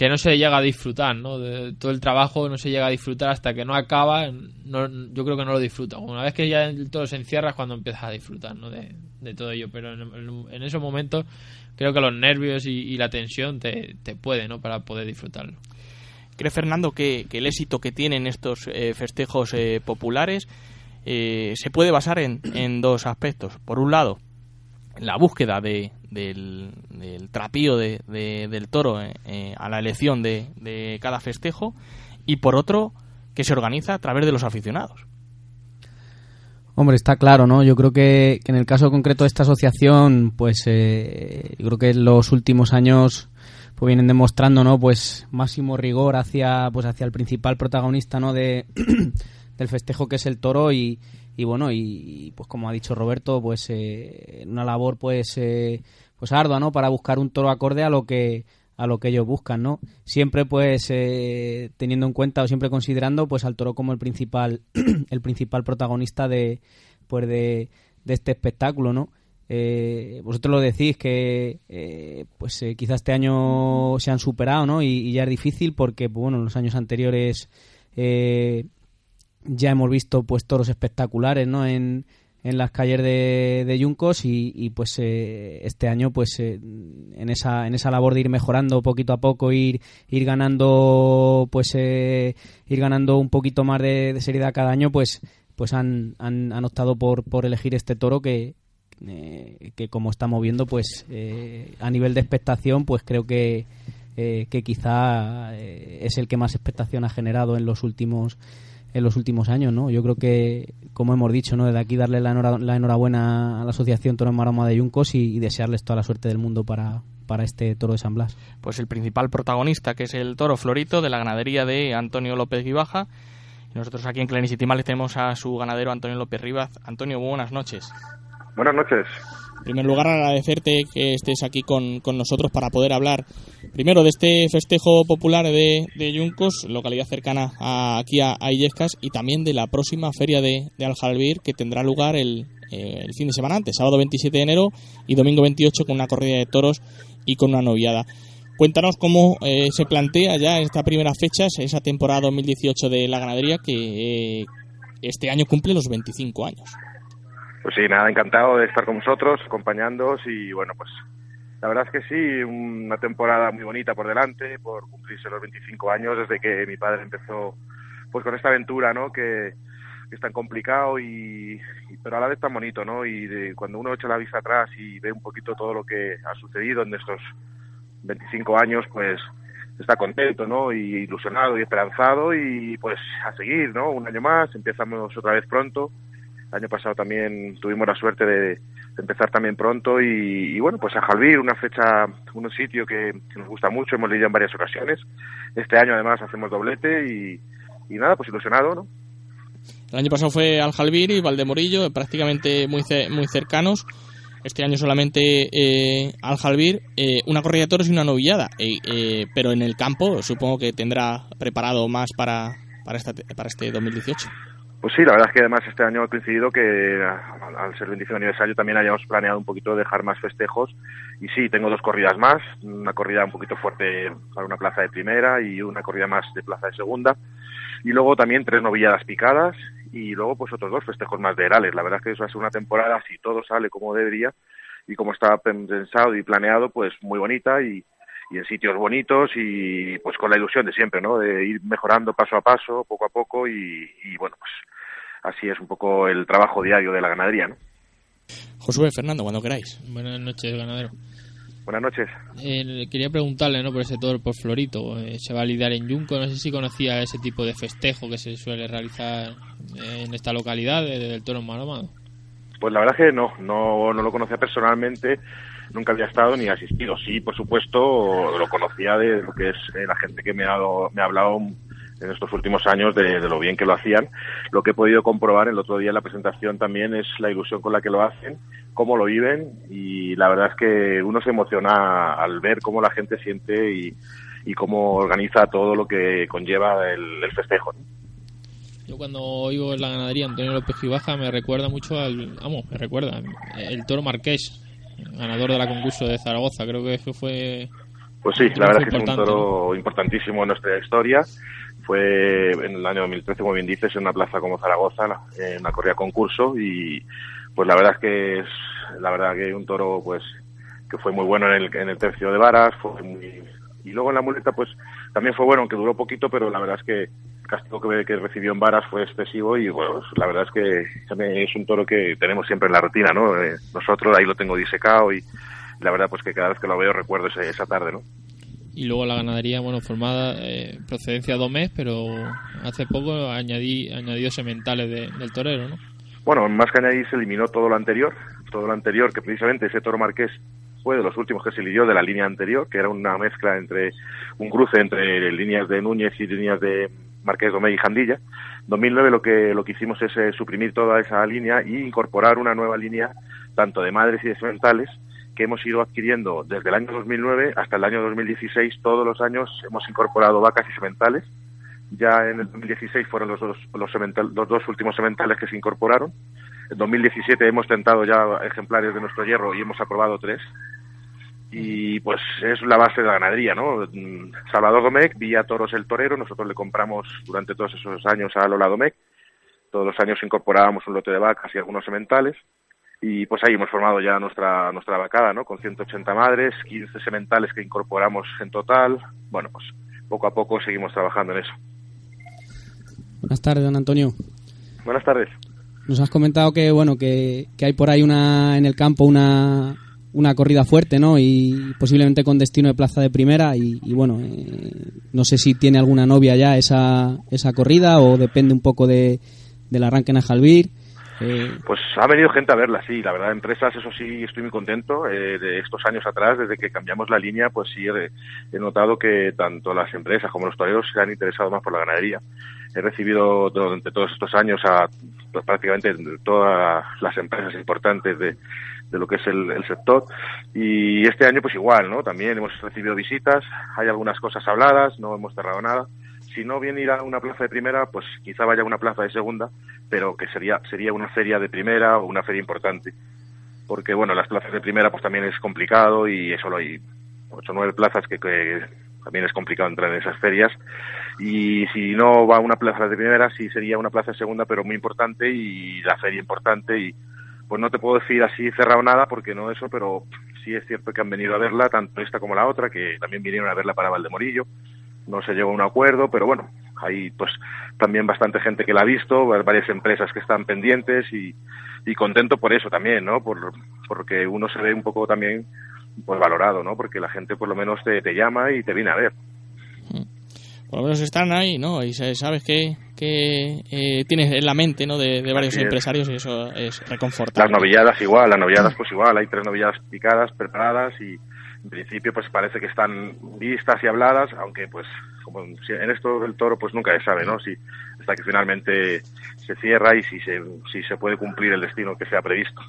que no se llega a disfrutar, ¿no? De todo el trabajo no se llega a disfrutar hasta que no acaba, yo creo que no lo disfruta. Una vez que ya todo se encierra es cuando empiezas a disfrutar, ¿no? De, todo ello, pero en, esos momentos creo que los nervios y, la tensión te, te pueden, ¿no? Para poder disfrutarlo.
¿Cree Fernando que, el éxito que tienen estos eh, festejos eh, populares eh, se puede basar en, en dos aspectos? Por un lado, la búsqueda de, del, trapío de, del toro eh, eh, a la elección de, cada festejo y por otro que se organiza a través de los aficionados.
Hombre, está claro, ¿no? Yo creo que, en el caso concreto de esta asociación, pues eh, yo creo que en los últimos años pues vienen demostrando, ¿no? Pues máximo rigor hacia, pues hacia el principal protagonista, ¿no? De, [CLEARS THROAT] del festejo que es el toro y, y bueno y, pues como ha dicho Roberto pues eh, una labor pues eh, pues ardua no para buscar un toro acorde a lo que a lo que ellos buscan no siempre pues eh, teniendo en cuenta o siempre considerando pues al toro como el principal [CLEARS THROAT] el principal protagonista de pues de, este espectáculo no vosotros lo decís que pues quizás este año se han superado no y, ya es difícil porque bueno en los años anteriores ya hemos visto pues toros espectaculares ¿no? en, en las calles de, de Yuncos y, pues eh, este año pues eh, en esa en esa labor de ir mejorando poquito a poco ir ir ganando pues eh, ir ganando un poquito más de, seriedad cada año pues pues han, han, han optado por, por elegir este toro que que como estamos viendo pues a nivel de expectación pues creo que que quizá es el que más expectación ha generado en los últimos en los últimos años, ¿no? Yo creo que, como hemos dicho, ¿no? Desde aquí darle la, enhorabuena a la Asociación Toro Maroma de Yuncos y, desearles toda la suerte del mundo para, para este toro de San Blas.
Pues el principal protagonista, que es el toro Florito, de la ganadería de Antonio López Guibaja. Y nosotros aquí en Clarinicitimal tenemos a su ganadero Antonio López Rivas. Antonio, buenas noches.
Buenas noches.
En primer lugar, agradecerte que estés aquí con, nosotros para poder hablar primero de este festejo popular de, de Yuncos, localidad cercana aquí a, Illescas, y también de la próxima feria de, de Aljalbir que tendrá lugar el, eh, fin de semana antes, sábado 27 de enero y domingo 28 con una corrida de toros y con una noviada. Cuéntanos cómo eh, se plantea ya esta primera fecha, esa temporada 2018 de la ganadería que eh, este año cumple los 25 años.
Pues sí, nada, encantado de estar con vosotros, acompañándoos y bueno, pues la verdad es que sí, una temporada muy bonita por delante, por cumplirse los 25 años desde que mi padre empezó pues con esta aventura, ¿no? Que es tan complicado y, pero a la vez tan bonito, ¿no? Y de, cuando uno echa la vista atrás y ve un poquito todo lo que ha sucedido en estos 25 años, pues está contento, ¿no? Y ilusionado y esperanzado y pues a seguir, ¿no? Un año más, empezamos otra vez pronto. El año pasado también tuvimos la suerte de, empezar también pronto y, bueno, pues a Jalvir, una fecha, un sitio que, nos gusta mucho, hemos leído en varias ocasiones. Este año además hacemos doblete y, nada, pues ilusionado, ¿no?
El año pasado fue al Jalvir y Valdemorillo, prácticamente muy, muy cercanos. Este año solamente eh, al Jalvir, eh, una corrida de toros y una novillada. Eh, pero en el campo supongo que tendrá preparado más para, para, esta, para este 2018.
Pues sí, la verdad es que además este año ha coincidido que al ser 25 aniversario también hayamos planeado un poquito dejar más festejos y sí, tengo dos corridas más, una corrida un poquito fuerte para una plaza de primera y una corrida más de plaza de segunda y luego también tres novilladas picadas y luego pues otros dos festejos más de Herales. La verdad es que eso va a ser una temporada, si todo sale como debería y como estaba pensado y planeado, pues muy bonita y, y en sitios bonitos y pues con la ilusión de siempre, ¿no? De ir mejorando paso a paso, poco a poco y, y bueno, pues así es un poco el trabajo diario de la ganadería, ¿no?
Josué, Fernando, cuando queráis.
Buenas noches, ganadero.
Buenas noches.
Eh, quería preguntarle ¿no? por ese toro por Florito. Eh, se va a lidiar en Yunco. No sé si conocía ese tipo de festejo que se suele realizar en esta localidad del toro malomado.
Pues la verdad es que no, no, no lo conocía personalmente. Nunca había estado ni asistido. Sí, por supuesto, lo conocía de lo que es eh, la gente que me ha, dado, me ha hablado en estos últimos años de, lo bien que lo hacían. Lo que he podido comprobar el otro día en la presentación también es la ilusión con la que lo hacen, cómo lo viven y la verdad es que uno se emociona al ver cómo la gente siente y, cómo organiza todo lo que conlleva el, festejo.
Yo cuando oigo la ganadería Antonio López Gibaja me recuerda mucho al, vamos, me recuerda, el toro marqués, ganador de la concurso de Zaragoza, creo que fue...
Pues sí, la verdad es que es un toro importantísimo en nuestra historia. Fue en el año 2013, como bien dices, en una plaza como Zaragoza, en una corrida concurso y pues la verdad es que es la verdad que un toro pues que fue muy bueno en el, en el tercio de varas, fue y luego en la muleta pues también fue bueno, aunque duró poquito, pero la verdad es que castigo que, que recibió en varas fue excesivo y bueno, la verdad es que es un toro que tenemos siempre en la rutina, ¿no? Eh, nosotros ahí lo tengo disecado y la verdad pues que cada vez que lo veo recuerdo esa tarde, ¿no?
y luego la ganadería, bueno, formada eh, procedencia domés, pero hace poco añadí, añadió sementales del torero, ¿no?
Bueno, más que añadir se eliminó todo lo anterior, todo lo anterior, que precisamente ese toro marqués fue de los últimos que se lidió de la línea anterior, que era una mezcla entre un cruce entre líneas de Núñez y líneas de Marqués Domé y Jandilla. En 2009 lo que lo que hicimos es eh, suprimir toda esa línea y incorporar una nueva línea tanto de madres y de sementales que hemos ido adquiriendo desde el año 2009 hasta el año 2016. Todos los años hemos incorporado vacas y sementales. Ya en el 2016 fueron los dos, los, los dos últimos sementales que se incorporaron. En 2017 hemos tentado ya ejemplares de nuestro hierro y hemos aprobado tres. Y pues es la base de la ganadería, ¿no? Salvador Domecq, Vía Toros el Torero, nosotros le compramos durante todos esos años a Lola Domecq. Todos los años incorporábamos un lote de vacas y algunos sementales y pues ahí hemos formado ya nuestra nuestra vacada, ¿no? Con 180 madres, 15 sementales que incorporamos en total. Bueno, pues poco a poco seguimos trabajando en eso.
Buenas tardes, don Antonio.
Buenas tardes.
Nos has comentado que bueno que, que hay por ahí una en el campo una una corrida fuerte, ¿no? Y posiblemente con destino de plaza de primera. Y, bueno, eh, no sé si tiene alguna novia ya esa, esa corrida o depende un poco de, del arranque en Ajalbir.
Pues ha venido gente a verla, sí, la verdad, empresas, eso sí, estoy muy contento. Eh, de estos años atrás, desde que cambiamos la línea, pues sí, he, notado que tanto las empresas como los toreros se han interesado más por la ganadería. He recibido durante todos estos años a pues, prácticamente todas las empresas importantes de, de lo que es el, el, sector. Y este año, pues igual, ¿no? También hemos recibido visitas, hay algunas cosas habladas, no hemos cerrado nada si no viene ir a una plaza de primera, pues quizá vaya a una plaza de segunda, pero que sería, sería una feria de primera o una feria importante. Porque, bueno, las plazas de primera pues también es complicado y solo hay ocho o nueve plazas que, que, también es complicado entrar en esas ferias. Y si no va a una plaza de primera, sí sería una plaza de segunda, pero muy importante y la feria importante. Y pues no te puedo decir así cerrado nada, porque no eso, pero sí es cierto que han venido a verla, tanto esta como la otra, que también vinieron a verla para Valdemorillo no se llegó a un acuerdo, pero bueno, hay pues también bastante gente que la ha visto, varias empresas que están pendientes y, y contento por eso también, ¿no? Por, porque uno se ve un poco también pues valorado, ¿no? Porque la gente por lo menos te, te llama y te viene a ver.
Por lo menos están ahí, ¿no? Y sabes que, que eh, tienes en la mente, ¿no? De, varios empresarios y eso es reconfortable.
Las novilladas igual, las novilladas pues igual, hay tres novilladas picadas, preparadas y en principio pues parece que están vistas y habladas, aunque pues como en esto del toro pues nunca se sabe, ¿no? Si hasta que finalmente se cierra y si se, si se puede cumplir el destino que se ha previsto.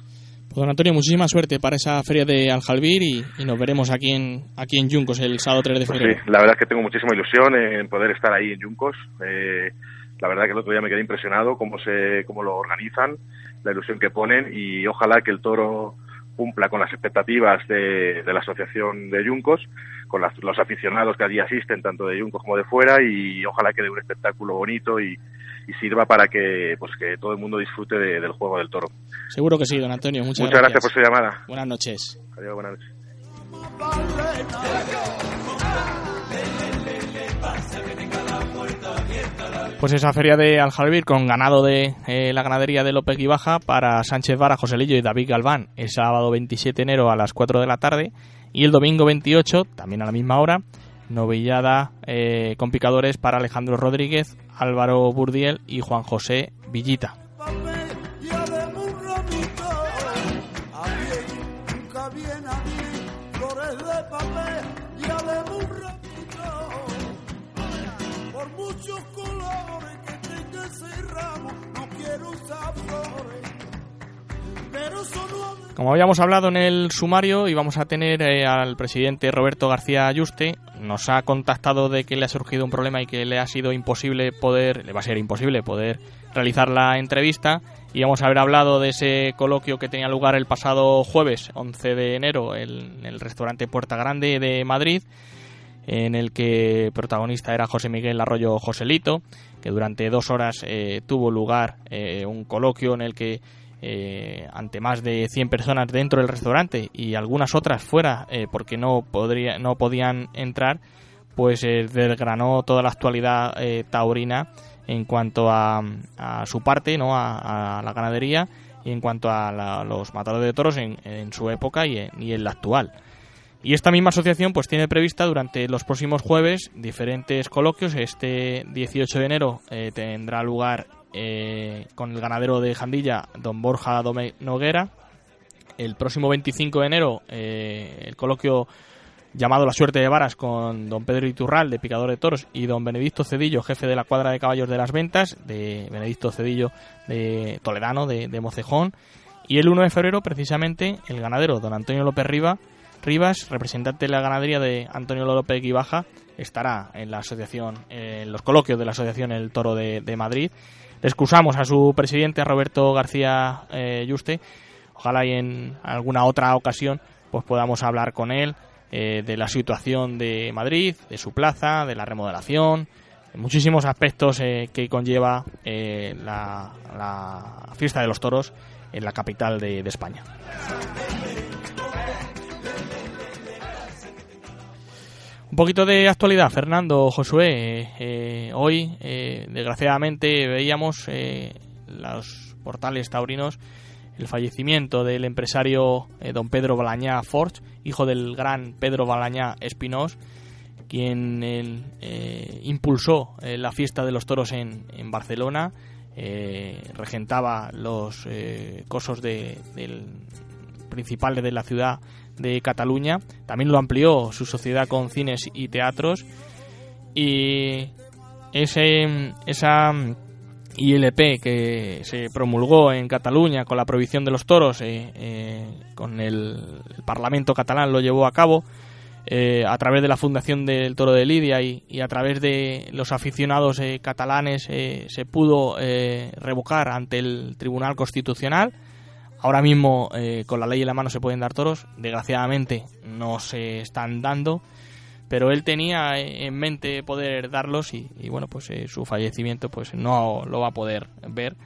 Pues don Antonio, muchísima suerte para esa feria de Aljalbir y, nos veremos aquí en aquí en Yuncos el sábado 3 de pues febrero.
sí, la verdad es que tengo muchísima ilusión en poder estar ahí en Yuncos. Eh, la verdad que el otro día me quedé impresionado cómo se cómo lo organizan, la ilusión que ponen y ojalá que el toro cumpla con las expectativas de, la Asociación de Yuncos, con los aficionados que allí asisten, tanto de Yuncos como de fuera, y ojalá que dé un espectáculo bonito y, sirva para que pues que todo el mundo disfrute del juego del toro.
Seguro que sí, don Antonio. Muchas,
Muchas gracias. por su llamada.
Buenas noches.
Adiós, buenas noches.
Pues esa feria de Aljalbir con ganado de eh, la ganadería de López y Baja para Sánchez Vara, Joselillo y David Galván el sábado 27 de enero a las 4 de la tarde y el domingo 28, también a la misma hora, novillada eh, con picadores para Alejandro Rodríguez, Álvaro Burdiel y Juan José Villita. Como habíamos hablado en el sumario, íbamos a tener eh, al presidente Roberto García Ayuste. Nos ha contactado de que le ha surgido un problema y que le ha sido imposible poder, le va a ser imposible poder realizar la entrevista. Y vamos a haber hablado de ese coloquio que tenía lugar el pasado jueves, 11 de enero, en el restaurante Puerta Grande de Madrid, en el que protagonista era José Miguel Arroyo Joselito, que durante dos horas eh, tuvo lugar eh, un coloquio en el que eh, ante más de 100 personas dentro del restaurante y algunas otras fuera eh, porque no, podría, no podían entrar, pues eh, desgranó toda la actualidad taurina en cuanto a, su parte, ¿no? A, la ganadería y en cuanto a los matadores de toros en, su época y en, la actual. Y esta misma asociación pues tiene prevista durante los próximos jueves diferentes coloquios. Este 18 de enero tendrá lugar eh, con el ganadero de Jandilla, don Borja Dome Noguera. El próximo 25 de enero, eh, el coloquio llamado La Suerte de Varas con don Pedro Iturral, de Picador de Toros, y don Benedicto Cedillo, jefe de la cuadra de caballos de las ventas, de Benedicto Cedillo de Toledano, de, Mocejón. Y el 1 de febrero, precisamente, el ganadero, don Antonio López Riva, Rivas, representante de la ganadería de Antonio López Guibaja, estará en la asociación, en los coloquios de la asociación El Toro de, de Madrid excusamos a su presidente, a Roberto García eh, Yuste. Ojalá y en alguna otra ocasión pues podamos hablar con él eh, de la situación de Madrid, de su plaza, de la remodelación, de muchísimos aspectos eh, que conlleva la, fiesta de los toros en la capital de España. Un poquito de actualidad, Fernando, Josué. Eh, hoy, eh, desgraciadamente, veíamos eh, los portales taurinos el fallecimiento del empresario don Pedro Balañá Forge, hijo del gran Pedro Balañá Espinós, quien impulsó la fiesta de los toros en, en Barcelona, regentaba los cosos de, del principal de la ciudad de Cataluña. También lo amplió su sociedad con cines y teatros. Y ese, esa ILP que se promulgó en Cataluña con la prohibición de los toros, eh, eh, con el, Parlamento catalán lo llevó a cabo. Eh, a través de la Fundación del Toro de Lidia y, y a través de los aficionados catalanes se pudo revocar ante el Tribunal Constitucional Ahora mismo, eh, con la ley en la mano, se pueden dar toros. Desgraciadamente, no se están dando. Pero él tenía en mente poder darlos y, bueno, pues eh, su fallecimiento pues no lo va a poder ver.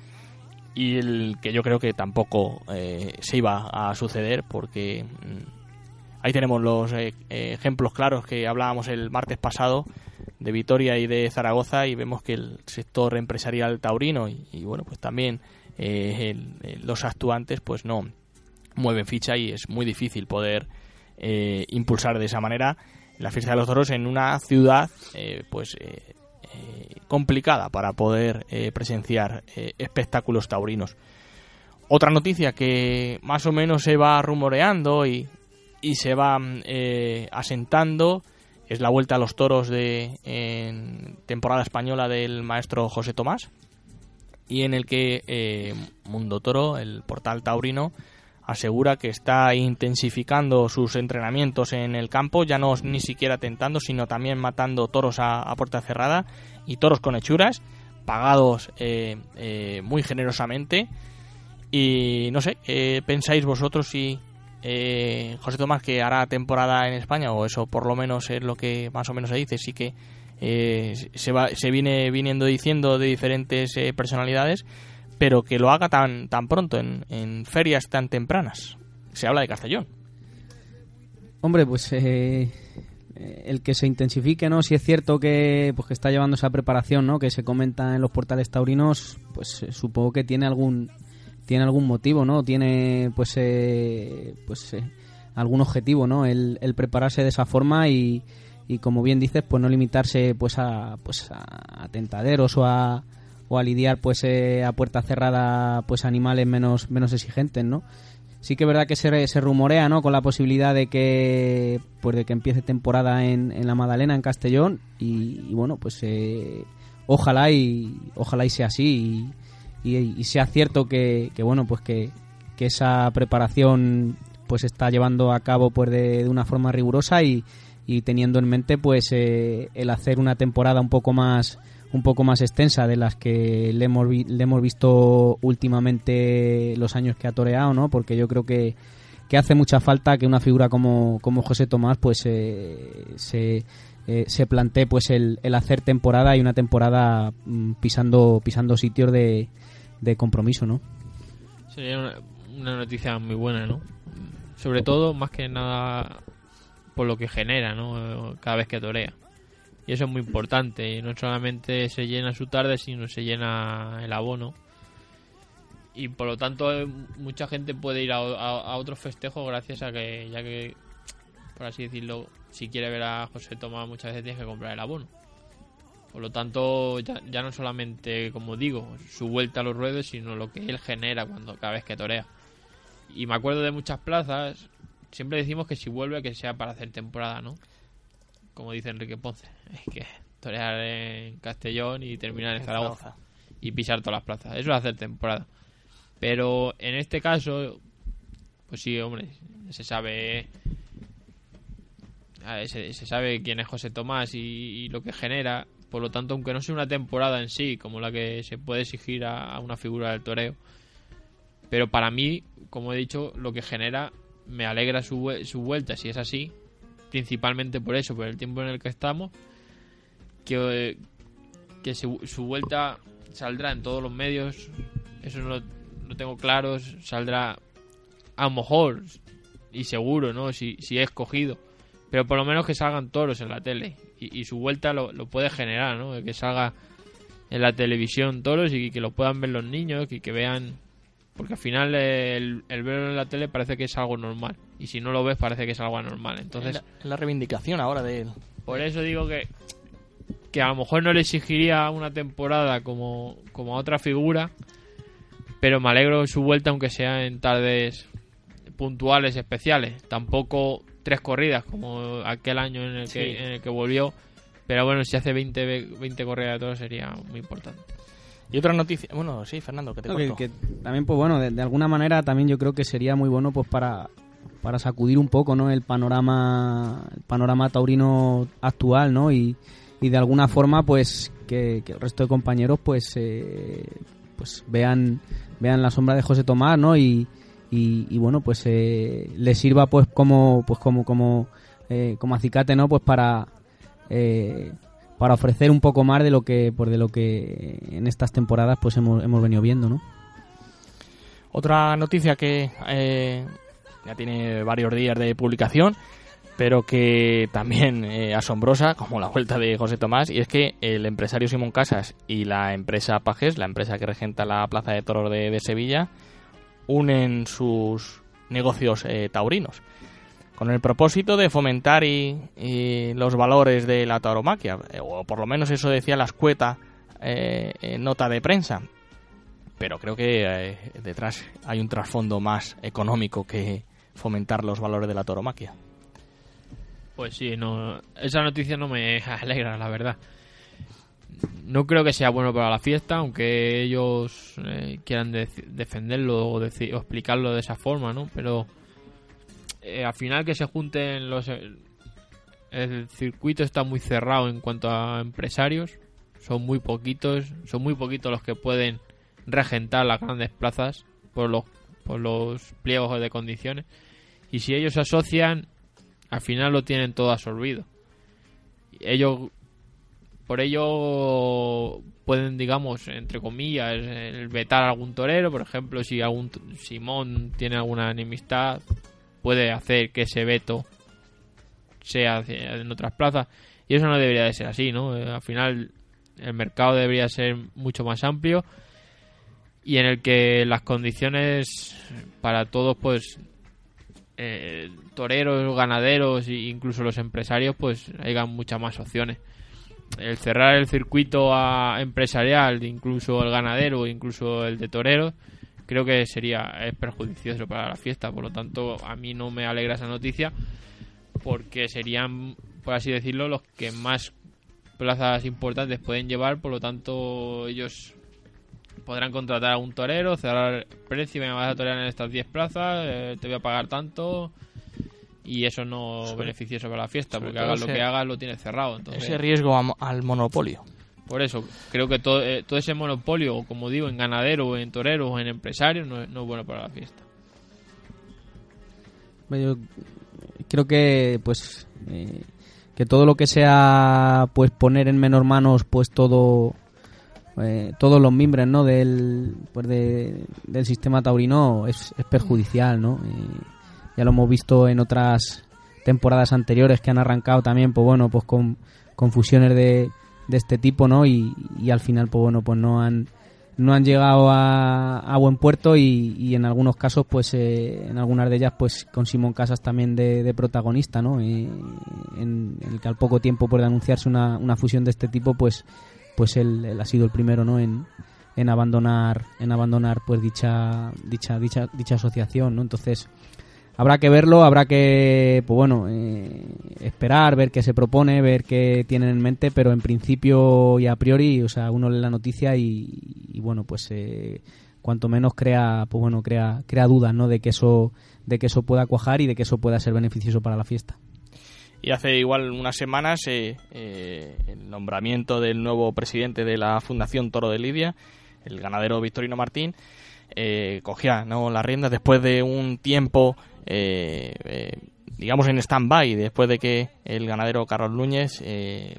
Y el que yo creo que tampoco eh, se iba a suceder porque mm, ahí tenemos los ejemplos claros que hablábamos el martes pasado de Vitoria y de Zaragoza y vemos que el sector empresarial taurino y, bueno, pues también eh, los actuantes pues no mueven ficha y es muy difícil poder eh, impulsar de esa manera la fiesta de los toros en una ciudad eh, pues complicada para poder presenciar espectáculos taurinos. Otra noticia que más o menos se va rumoreando y, y se va asentando es la vuelta a los toros de en temporada española del maestro José Tomás y en el que eh, Mundo Toro, el portal taurino, asegura que está intensificando sus entrenamientos en el campo, ya no ni siquiera tentando, sino también matando toros a, puerta cerrada y toros con hechuras, pagados eh, eh, muy generosamente. Y no sé, ¿pensáis vosotros si eh, José Tomás que hará temporada en España, o eso por lo menos es lo que más o menos se dice, sí que eh, se, va, se viene viniendo diciendo de diferentes eh, personalidades, pero que lo haga tan, tan pronto, en, ferias tan tempranas. Se habla de Castellón.
Hombre, pues el que se intensifique, ¿no? Si es cierto que, pues, que está llevando esa preparación, ¿no? Que se comenta en los portales taurinos, pues supongo que tiene algún tiene algún motivo, ¿no? Tiene pues eh, pues eh, algún objetivo, ¿no? El, prepararse de esa forma y, y, como bien dices, pues no limitarse pues a pues a, tentaderos o a o a lidiar pues eh, a puerta cerrada pues animales menos menos exigentes, ¿no? Sí que es verdad que se, se rumorea, ¿no? Con la posibilidad de que pues de que empiece temporada en, en la Madalena en Castellón y, bueno pues ojalá y ojalá y sea así y, sea cierto que, bueno pues que, esa preparación pues está llevando a cabo pues de, una forma rigurosa y, teniendo en mente pues eh, el hacer una temporada un poco más un poco más extensa de las que le hemos, le hemos visto últimamente los años que ha toreado, ¿no? Porque yo creo que, que hace mucha falta que una figura como, como José Tomás pues eh, se, eh, se plantee pues el, el, hacer temporada y una temporada mm, pisando pisando sitios de, de compromiso, ¿no?
Sería una, noticia muy buena, ¿no? Sobre todo, más que nada, por lo que genera, ¿no? Cada vez que torea. Y eso es muy importante. No solamente se llena su tarde, sino se llena el abono. Y por lo tanto, mucha gente puede ir a, a otros festejos gracias a que, ya que, por así decirlo, si quiere ver a José Tomás, muchas veces tiene que comprar el abono. Por lo tanto, ya, no solamente, como digo, su vuelta a los ruedos, sino lo que él genera cuando cada vez que torea. Y me acuerdo de muchas plazas, siempre decimos que si vuelve que sea para hacer temporada, ¿no? Como dice Enrique Ponce, hay que torear en Castellón y terminar en Zaragoza y pisar todas las plazas. Eso es hacer temporada. Pero en este caso, pues sí, hombre, se sabe se, sabe quién es José Tomás y, lo que genera por lo tanto, aunque no sea una temporada en sí, como la que se puede exigir a, una figura del toreo, pero para mí, como he dicho, lo que genera me alegra su, su vuelta, si es así, principalmente por eso, por el tiempo en el que estamos, que, que su, vuelta saldrá en todos los medios, eso no lo, tengo claro, saldrá a lo mejor y seguro, ¿no? Si, si es escogido, pero por lo menos que salgan toros en la tele y, su vuelta lo, puede generar, ¿no? Que salga en la televisión toros y que lo puedan ver los niños y que vean... Porque al final el, verlo en la tele parece que es algo normal. Y si no lo ves parece que es algo anormal. Entonces...
Es la, reivindicación ahora de él.
Por eso digo que, que a lo mejor no le exigiría una temporada como, como a otra figura. Pero me alegro su vuelta aunque sea en tardes puntuales especiales. Tampoco tres corridas como aquel año en el, que, en el que volvió. Pero bueno, si hace 20, 20 corridas de todo sería muy importante.
Y otra noticia, bueno, sí, Fernando, que te
que, También, pues bueno, de, alguna manera también yo creo que sería muy bueno pues para, para sacudir un poco, ¿no? El panorama, el panorama taurino actual, ¿no? Y, y de alguna forma, pues que, el resto de compañeros, pues, eh, pues vean, vean la sombra de José Tomás, ¿no? Y, y, bueno pues eh, le sirva pues como pues como como eh, como acicate no pues para eh, para ofrecer un poco más de lo que por de lo que en estas temporadas pues hemos, hemos venido viendo no
otra noticia que ya tiene varios días de publicación pero que también eh, asombrosa, como la vuelta de José Tomás, y es que el empresario Simón Casas y la empresa Pajes, la empresa que regenta la Plaza de Toros de, Sevilla, unen sus negocios eh, taurinos con el propósito de fomentar y, los valores de la tauromaquia, eh, o por lo menos eso decía la escueta nota de prensa. Pero creo que detrás hay un trasfondo más económico que fomentar los valores de la tauromaquia.
Pues sí, no, esa noticia no me [LAUGHS] alegra, la verdad. No creo que sea bueno para la fiesta, aunque ellos eh, quieran defenderlo o, explicarlo de esa forma, ¿no? Pero eh, al final que se junten los... El circuito está muy cerrado en cuanto a empresarios. Son muy poquitos, son muy poquitos los que pueden regentar las grandes plazas por los, por los pliegos de condiciones. Y si ellos se asocian, al final lo tienen todo absorbido. Ellos, por ello, pueden, digamos, entre comillas, vetar a algún torero. Por ejemplo, si algún Simón tiene alguna enemistad, puede hacer que ese veto sea en otras plazas. Y eso no debería de ser así, ¿no? Eh, al final, el mercado debería ser mucho más amplio y en el que las condiciones para todos, pues, eh, toreros, ganaderos e incluso los empresarios pues hayan muchas más opciones. El cerrar el circuito a empresarial, incluso el ganadero, incluso el de toreros, creo que sería es perjudicioso para la fiesta. Por lo tanto, a mí no me alegra esa noticia porque serían, por así decirlo, los que más plazas importantes pueden llevar. Por lo tanto, ellos podrán contratar a un torero, cerrar el precio, me vas a torear en estas 10 plazas, eh, te voy a pagar tanto y eso no es beneficioso para la fiesta, porque hagas lo que hagas lo tienes cerrado. Entonces,
ese riesgo al monopolio.
Por eso, creo que todo, eh, todo ese monopolio, como digo, en ganadero, en torero o en empresario, no, es bueno para la fiesta.
Creo que, pues, eh, que todo lo que sea, pues, poner en menor manos, pues, todo eh, todos los miembros ¿no? del, pues del sistema taurino es, perjudicial, ¿no? ya lo hemos visto en otras temporadas anteriores que han arrancado también, pues bueno, pues con, confusiones de, de este tipo, ¿no? Y, al final, pues bueno, pues no han no han llegado a, buen puerto y, en algunos casos, pues eh, en algunas de ellas, pues con Simón Casas también de, protagonista, ¿no? en, el que al poco tiempo puede anunciarse una, una fusión de este tipo, pues pues él, ha sido el primero no en, en abandonar en abandonar pues dicha dicha dicha dicha asociación no entonces habrá que verlo habrá que pues bueno eh, esperar ver qué se propone ver qué tienen en mente pero en principio y a priori o sea uno lee la noticia y, bueno pues eh, cuanto menos crea pues bueno crea crea dudas no de que eso de que eso pueda cuajar y de que eso pueda ser beneficioso para la fiesta
y hace igual unas semanas eh, el nombramiento del nuevo presidente de la Fundación Toro de Lidia, el ganadero Victorino Martín, cogía ¿no? las riendas después de un tiempo, digamos, en stand-by, después de que el ganadero Carlos Núñez,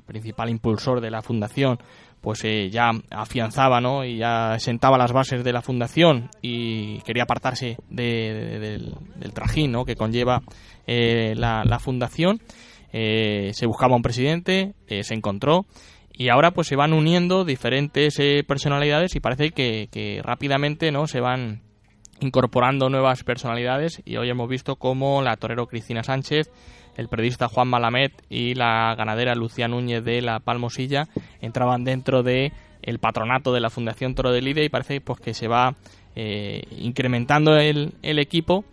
principal impulsor de la Fundación, pues ya afianzaba ¿no? y ya sentaba las bases de la fundación y quería apartarse del, trajín ¿no? que conlleva la, la, fundación eh, se buscaba un presidente, eh, se encontró y ahora pues se van uniendo diferentes eh, personalidades y parece que, rápidamente no se van incorporando nuevas personalidades y hoy hemos visto cómo la torero Cristina Sánchez, el periodista Juan Malamet y la ganadera Lucía Núñez de la Palmosilla entraban dentro de el patronato de la Fundación Toro de Lidia y parece pues que se va incrementando el, el equipo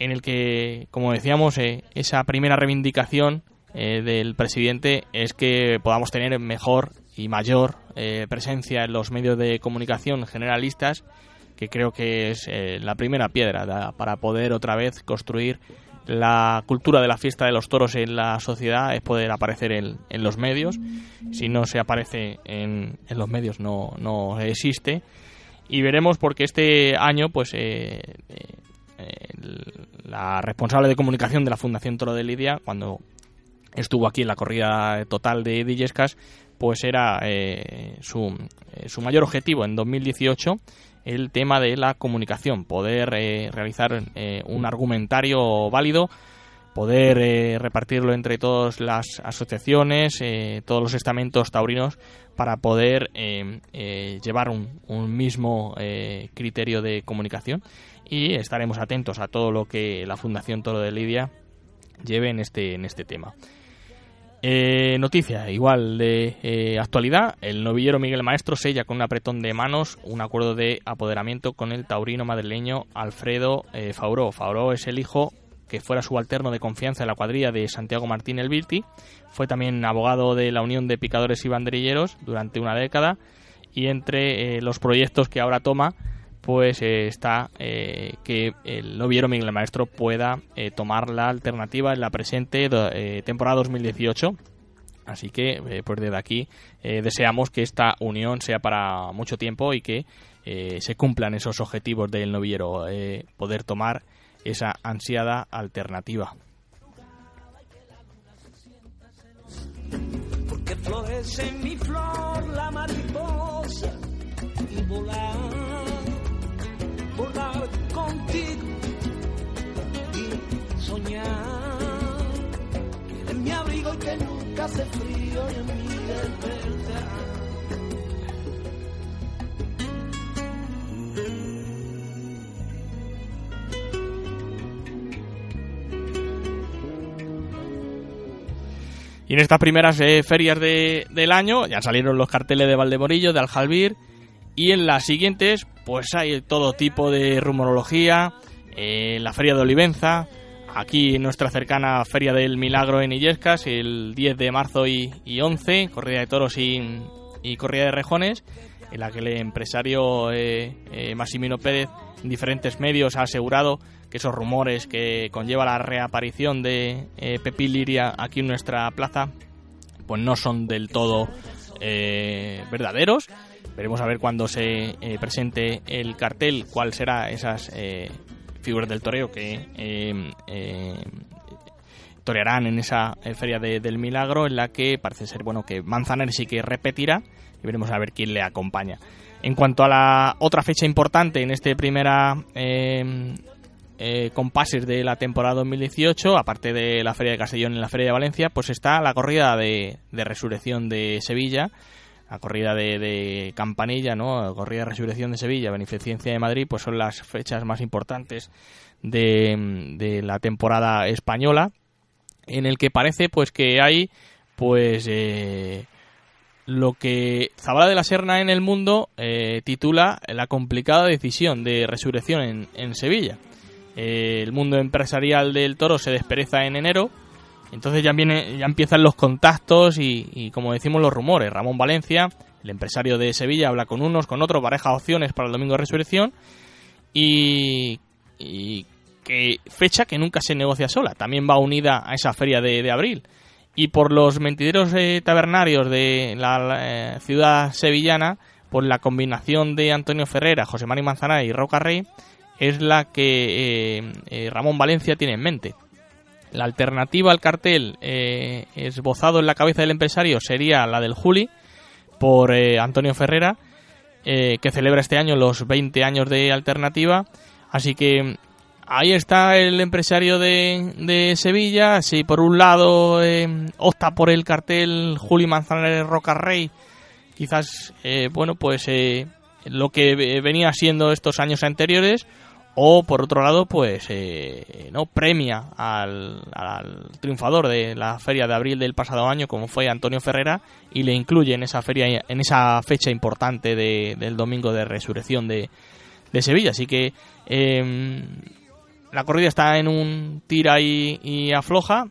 en el que, como decíamos, eh, esa primera reivindicación eh, del presidente es que podamos tener mejor y mayor eh, presencia en los medios de comunicación generalistas, que creo que es la primera piedra para poder otra vez construir la cultura de la fiesta de los toros en la sociedad es poder aparecer en, los medios. Si no se aparece en, los medios no, no existe. Y veremos porque este año pues la responsable de comunicación de la Fundación Toro de Lidia, cuando estuvo aquí en la corrida total de Dillescas, pues era eh, su, eh, su, mayor objetivo en 2018 el tema de la comunicación, poder eh, realizar un argumentario válido poder eh, repartirlo entre todas las asociaciones, eh, todos los estamentos taurinos, para poder llevar un, un mismo criterio de comunicación y estaremos atentos a todo lo que la Fundación Toro de Lidia lleve en este, en este tema. Eh, noticia igual de eh, actualidad. El novillero Miguel Maestro sella con un apretón de manos un acuerdo de apoderamiento con el taurino madrileño Alfredo eh, Fauró. Fauró es el hijo que fuera subalterno de confianza en la cuadrilla de Santiago Martín El Virti. Fue también abogado de la Unión de Picadores y Banderilleros durante una década. Y entre los proyectos que ahora toma pues eh, está eh, que el noviero Miguel Maestro pueda eh, tomar la alternativa en la presente temporada 2018. Así que, pues desde aquí deseamos que esta unión sea para mucho tiempo y que se cumplan esos objetivos del novillero, poder tomar esa ansiada alternativa. Porque florece mi flor, la mariposa, y volar contigo y soñar. Eres mi abrigo y que nunca hace frío y en mi verdad. Y en estas primeras eh, ferias de, del año ya salieron los carteles de Valdemorillo, de Aljalbir, y en las siguientes, pues hay todo tipo de rumorología, eh, la Feria de Olivenza, aquí nuestra cercana Feria del Milagro en Illescas, el 10 de marzo y, 11, corrida de toros y, y, corrida de rejones, en la que el empresario eh, eh, Massimino Pérez en diferentes medios ha asegurado que esos rumores que conlleva la reaparición de Pepi Liria aquí en nuestra plaza, pues no son del todo verdaderos Veremos a ver cuando se eh, presente el cartel cuál será esas eh, figuras del toreo que eh, torearán en esa feria del milagro en la que parece ser bueno que Manzanares sí que repetirá y veremos a ver quién le acompaña. En cuanto a la otra fecha importante en este primera compases de la temporada 2018, aparte de la Feria de Castellón y la Feria de Valencia, pues está la corrida de resurrección de Sevilla, la corrida de, Campanilla, ¿no? Corrida de Resurrección de Sevilla, Beneficencia de Madrid, pues son las fechas más importantes de, la temporada española, en el que parece pues que hay pues eh, lo que Zabala de la Serna en el mundo eh, titula la complicada decisión de resurrección en, en Sevilla. Eh, el mundo empresarial del toro se despereza en enero entonces ya, viene, ya empiezan los contactos y, como decimos, los rumores. Ramón Valencia, el empresario de Sevilla, habla con unos, con otros, pareja opciones para el domingo de resurrección y, que fecha que nunca se negocia sola. También va unida a esa feria de, abril. Y por los mentideros eh, tabernarios de la, eh, ciudad sevillana, por la combinación de Antonio Ferrera, José María Manzana y Roca Rey, es la que eh, Ramón Valencia tiene en mente. La alternativa al cartel eh, esbozado en la cabeza del empresario sería la del Juli por eh, Antonio Ferrera, eh, que celebra este año los 20 años de alternativa. Así que ahí está el empresario de, de Sevilla. Si por un lado opta por el cartel Juli Manzanares Roca Rey, quizás, bueno, pues lo que venía siendo estos años anteriores o por otro lado pues eh, no premia al, triunfador de la feria de abril del pasado año como fue Antonio Ferrera y le incluye en esa feria en esa fecha importante del domingo de resurrección de, Sevilla. Así que em, la corrida está en un tira y, afloja.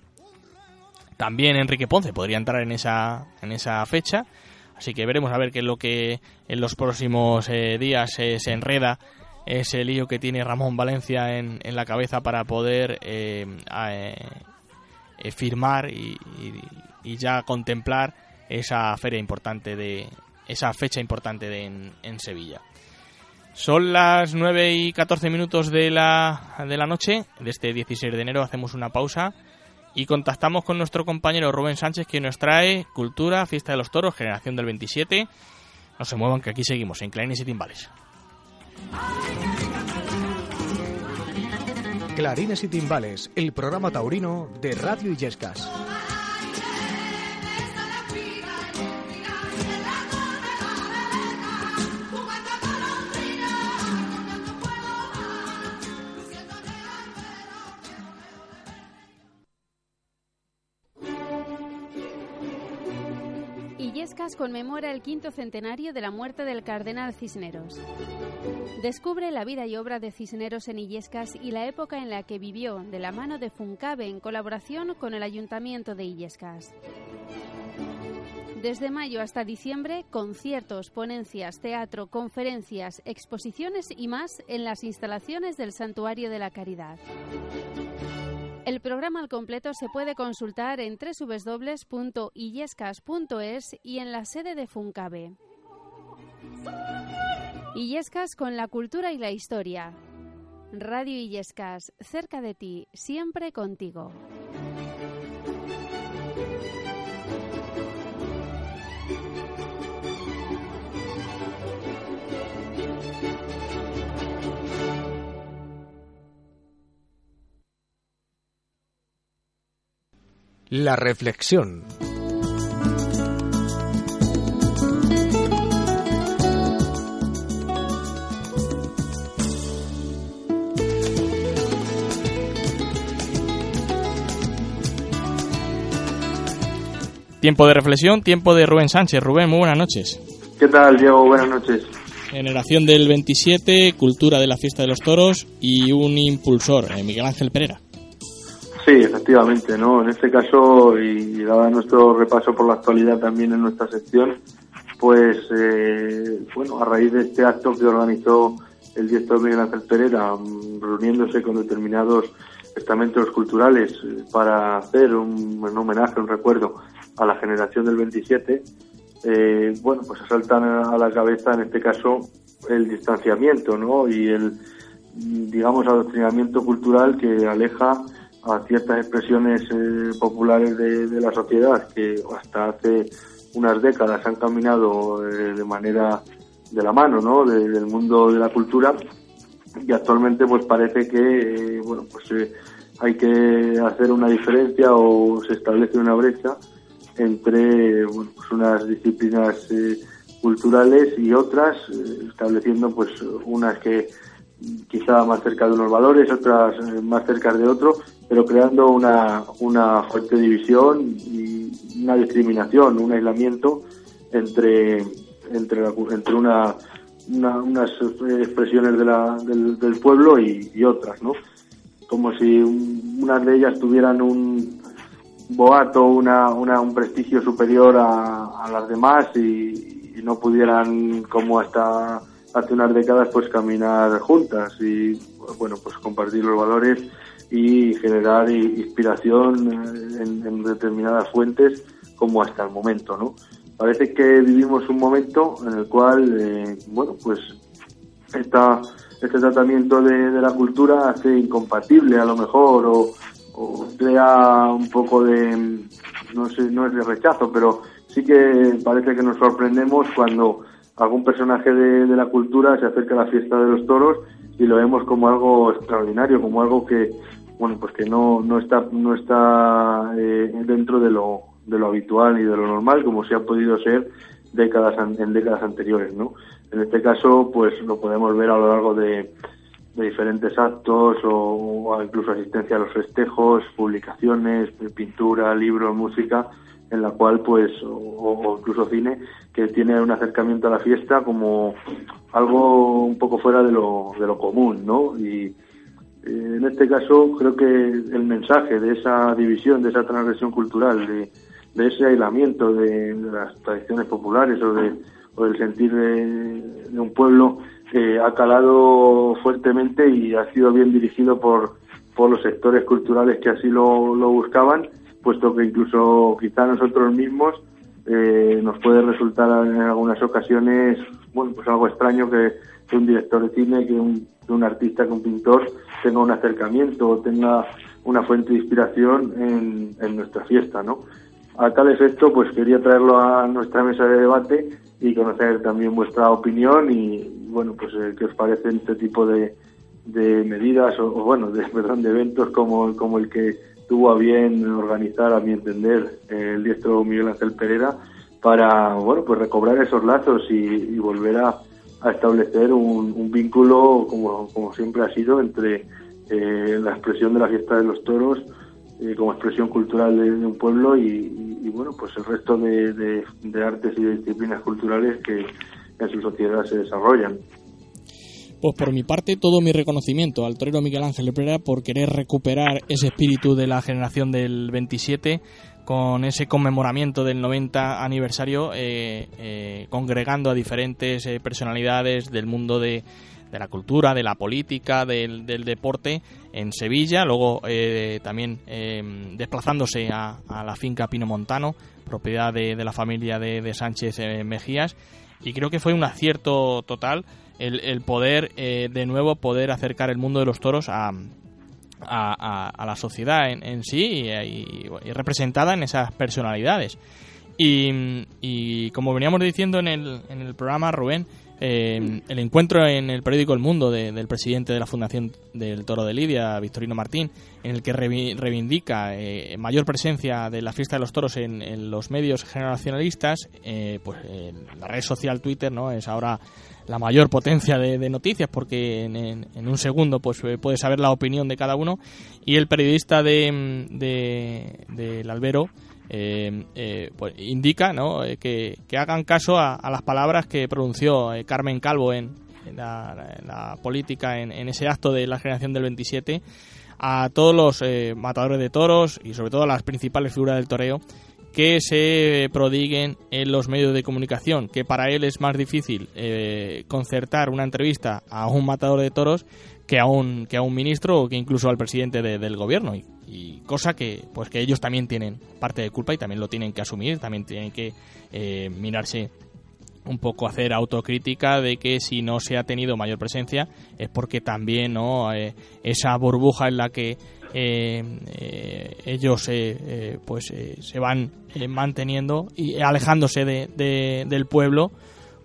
También Enrique Ponce podría entrar en esa en esa fecha. Así que veremos a ver qué es lo que en los próximos eh, días se enreda ese lío que tiene Ramón Valencia en, la cabeza para poder eh, eh, eh, firmar y, ya contemplar esa feria importante de esa fecha importante de, en, Sevilla. Son las 9 y 14 minutos de la, de la noche de este 16 de enero. Hacemos una pausa y contactamos con nuestro compañero Rubén Sánchez que nos trae Cultura, Fiesta de los Toros, Generación del 27. No se muevan que aquí seguimos en Claines y Timbales.
Clarines y Timbales, el programa taurino de Radio Illescas.
Illescas conmemora el quinto centenario de la muerte del cardenal Cisneros. Descubre la vida y obra de Cisneros en Illescas y la época en la que vivió de la mano de Funcabe en colaboración con el Ayuntamiento de Illescas. Desde mayo hasta diciembre, conciertos, ponencias, teatro, conferencias, exposiciones y más en las instalaciones del Santuario de la Caridad. El programa al completo se puede consultar en www.illescas.es y en la sede de Funcabe. Illescas con la cultura y la historia. Radio Illescas, cerca de ti, siempre contigo.
La reflexión.
Tiempo de reflexión, tiempo de Rubén Sánchez. Rubén, muy buenas noches.
¿Qué tal, Diego? Buenas noches.
Generación del 27, cultura de la fiesta de los toros y un impulsor, eh, Miguel Ángel Pereira.
Sí, efectivamente, ¿no? En este caso, y dado nuestro repaso por la actualidad también en nuestra sección, pues, eh, bueno, a raíz de este acto que organizó el director Miguel Ángel Pereira, mm, reuniéndose con determinados estamentos culturales eh, para hacer un, un homenaje, un recuerdo a la generación del 27, eh, bueno, pues asaltan a la cabeza en este caso el distanciamiento, ¿no? Y el, digamos, adoctrinamiento cultural que aleja a ciertas expresiones eh, populares de, la sociedad que hasta hace unas décadas han caminado eh, de manera de la mano, ¿no? De, del mundo de la cultura y actualmente pues parece que, eh, bueno, pues hay que hacer una diferencia o se establece una brecha entre bueno, pues unas disciplinas eh, culturales y otras, eh, estableciendo pues unas que quizá más cerca de unos valores, otras eh, más cerca de otros, pero creando una, una fuerte división y una discriminación, un aislamiento entre, entre, la, entre una, una, unas expresiones de la, del, del pueblo y, otras, ¿no? Como si un, unas de ellas tuvieran un, boato una, una, un prestigio superior a, las demás y, no pudieran como hasta hace unas décadas pues caminar juntas y bueno pues compartir los valores y generar inspiración en, en determinadas fuentes como hasta el momento no parece que vivimos un momento en el cual eh, bueno pues esta este tratamiento de, de la cultura hace incompatible a lo mejor o o crea un poco de, no sé, no es de rechazo, pero sí que parece que nos sorprendemos cuando algún personaje de, de, la cultura se acerca a la fiesta de los toros y lo vemos como algo extraordinario, como algo que, bueno, pues que no, no está, no está eh, dentro de lo, de lo habitual y de lo normal, como se ha podido ser décadas, en décadas anteriores, ¿no? En este caso, pues lo podemos ver a lo largo de, de diferentes actos o, incluso asistencia a los festejos, publicaciones, pintura, libros, música, en la cual pues, o, incluso cine, que tiene un acercamiento a la fiesta como algo un poco fuera de lo, de lo común, ¿no? Y eh, en este caso creo que el mensaje de esa división, de esa transgresión cultural, de, ese aislamiento de, las tradiciones populares o, de, o del sentir de un pueblo, eh, ha calado fuertemente y ha sido bien dirigido por, por los sectores culturales que así lo, lo buscaban, puesto que incluso quizá nosotros mismos eh, nos puede resultar en algunas ocasiones bueno pues algo extraño que, que un director de cine, que un, que un artista, que un pintor tenga un acercamiento o tenga una fuente de inspiración en, en nuestra fiesta, ¿no? A tal efecto, pues quería traerlo a nuestra mesa de debate y conocer también vuestra opinión y, bueno, pues eh, qué os parecen este tipo de, de medidas o, bueno, de, [LAUGHS] perdón, de eventos como, como el que tuvo a bien organizar, a mi entender, el diestro Miguel Ángel Pereira para, bueno, pues recobrar esos lazos y, volver a, establecer un, vínculo como, como siempre ha sido entre eh, la expresión de la fiesta de los toros eh, como expresión cultural de, un pueblo y, bueno, pues el resto de, artes y disciplinas culturales que en su sociedad se desarrollan.
Pues por mi parte, todo mi reconocimiento al torero Miguel Ángel Pereira por querer recuperar ese espíritu de la generación del 27 con ese conmemoramiento del 90 aniversario, eh, eh, congregando a diferentes personalidades del mundo de, la cultura, de la política, del, deporte en Sevilla, luego también desplazándose a, la finca Pino Montano, propiedad de, la familia de, de Sánchez Mejías, y creo que fue un acierto total el, poder, eh, de nuevo, poder acercar el mundo de los toros a, a, la sociedad en, sí y, representada en esas personalidades. Y, como veníamos diciendo en el, en el programa, Rubén, eh, el encuentro en el periódico El Mundo del presidente de la Fundación del Toro de Lidia, Victorino Martín, en el que reivindica eh, mayor presencia de la fiesta de los toros en, los medios generacionalistas, pues la red social Twitter no es ahora la mayor potencia de, noticias porque en, un segundo pues eh, puedes saber la opinión de cada uno. Y el periodista de, del albero eh, eh, pues indica ¿no? que, hagan caso a, las palabras que pronunció Carmen Calvo en, la, política en, ese acto de la generación del 27 a todos los matadores de toros y sobre todo a las principales figuras del toreo que se prodiguen en los medios de comunicación, que para él es más difícil eh, concertar una entrevista a un matador de toros que a un, que a un ministro o que incluso al presidente del gobierno. Y, cosa que, pues que ellos también tienen parte de culpa y también lo tienen que asumir, también tienen que eh, mirarse un poco hacer autocrítica de que si no se ha tenido mayor presencia es porque también no eh, esa burbuja en la que eh, eh, ellos pues se van manteniendo y alejándose de, del pueblo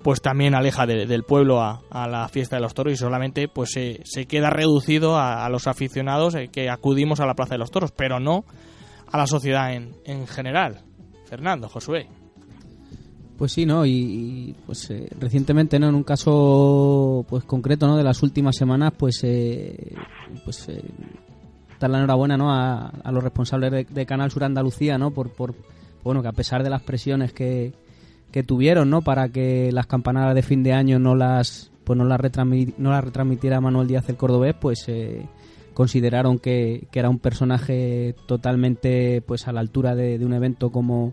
pues también aleja del pueblo a, la fiesta de los toros y solamente pues se queda reducido a, los aficionados que acudimos a la plaza de los toros pero no a la sociedad en, en general Fernando Josué
pues sí, ¿no? Y, pues recientemente, ¿no? En un caso pues concreto, ¿no? De las últimas semanas, pues pues dar la enhorabuena ¿no? a, los responsables de, Canal Sur Andalucía ¿no? por, por bueno que a pesar de las presiones que, que tuvieron ¿no? para que las campanadas de fin de año no las pues no las, no las retransmitiera Manuel Díaz el Cordobés pues eh, consideraron que, que, era un personaje totalmente pues a la altura de, un evento como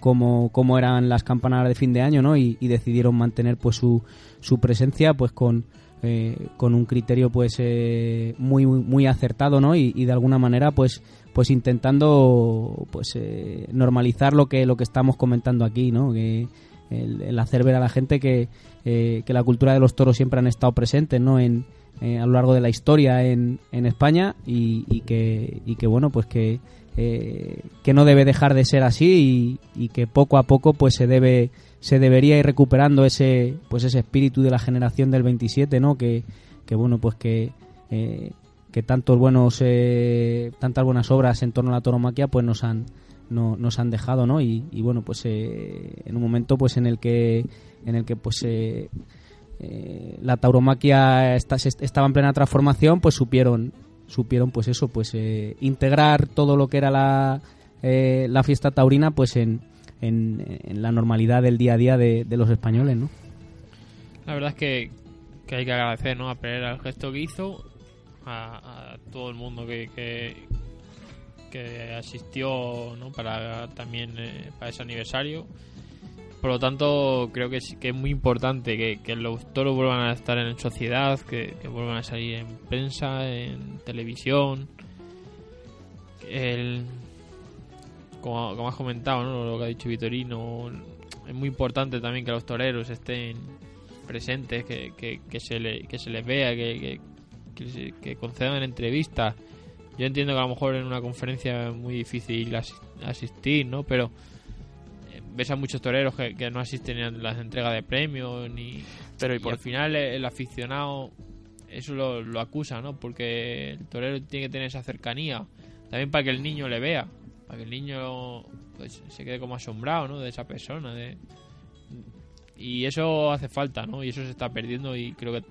como, como eran las campanadas de fin de año ¿no? y, y decidieron mantener pues su, su presencia pues con eh, con un criterio pues eh, muy, muy acertado ¿no? Y, de alguna manera pues pues intentando pues eh, normalizar lo que lo que estamos comentando aquí no el, hacer ver a la gente que, que, la cultura de los toros siempre han estado presentes no en a lo largo de la historia en, en España y, que y que bueno pues que que no debe dejar de ser así y, y que poco a poco pues se debe se debería ir recuperando ese pues ese espíritu de la generación del 27 no que, bueno pues que eh, que tantos buenos eh, tantas buenas obras en torno a la tauromaquia pues nos han no, nos han dejado no y, bueno pues eh, en un momento pues en el que en el que pues la tauromaquia estaba en plena transformación pues supieron supieron pues eso pues integrar todo lo que era la la fiesta taurina pues en en, la normalidad del día a día de, los españoles, ¿no?
La verdad es que, hay que agradecer ¿no? a Pereira el gesto que hizo, a, todo el mundo que, que, asistió ¿no? para también eh, para ese aniversario. Por lo tanto, creo que es, que es muy importante que, que los toros vuelvan a estar en sociedad, que, vuelvan a salir en prensa, en televisión. El, como, has comentado, ¿no? lo que ha dicho Vitorino, es muy importante también que los toreros estén presentes, que, que, se, le, que se les vea, que, que, concedan entrevistas. Yo entiendo que a lo mejor en una conferencia es muy difícil asistir, ¿no? Pero eh, ves a muchos toreros que, no asisten a las entregas de premios, ni... Pero y por... al final el, aficionado eso lo, lo acusa, ¿no? Porque el torero tiene que tener esa cercanía, también para que el niño le vea, que el niño pues se quede como asombrado, ¿no? De esa persona, de y eso hace falta, ¿no? Y eso se está perdiendo y creo que,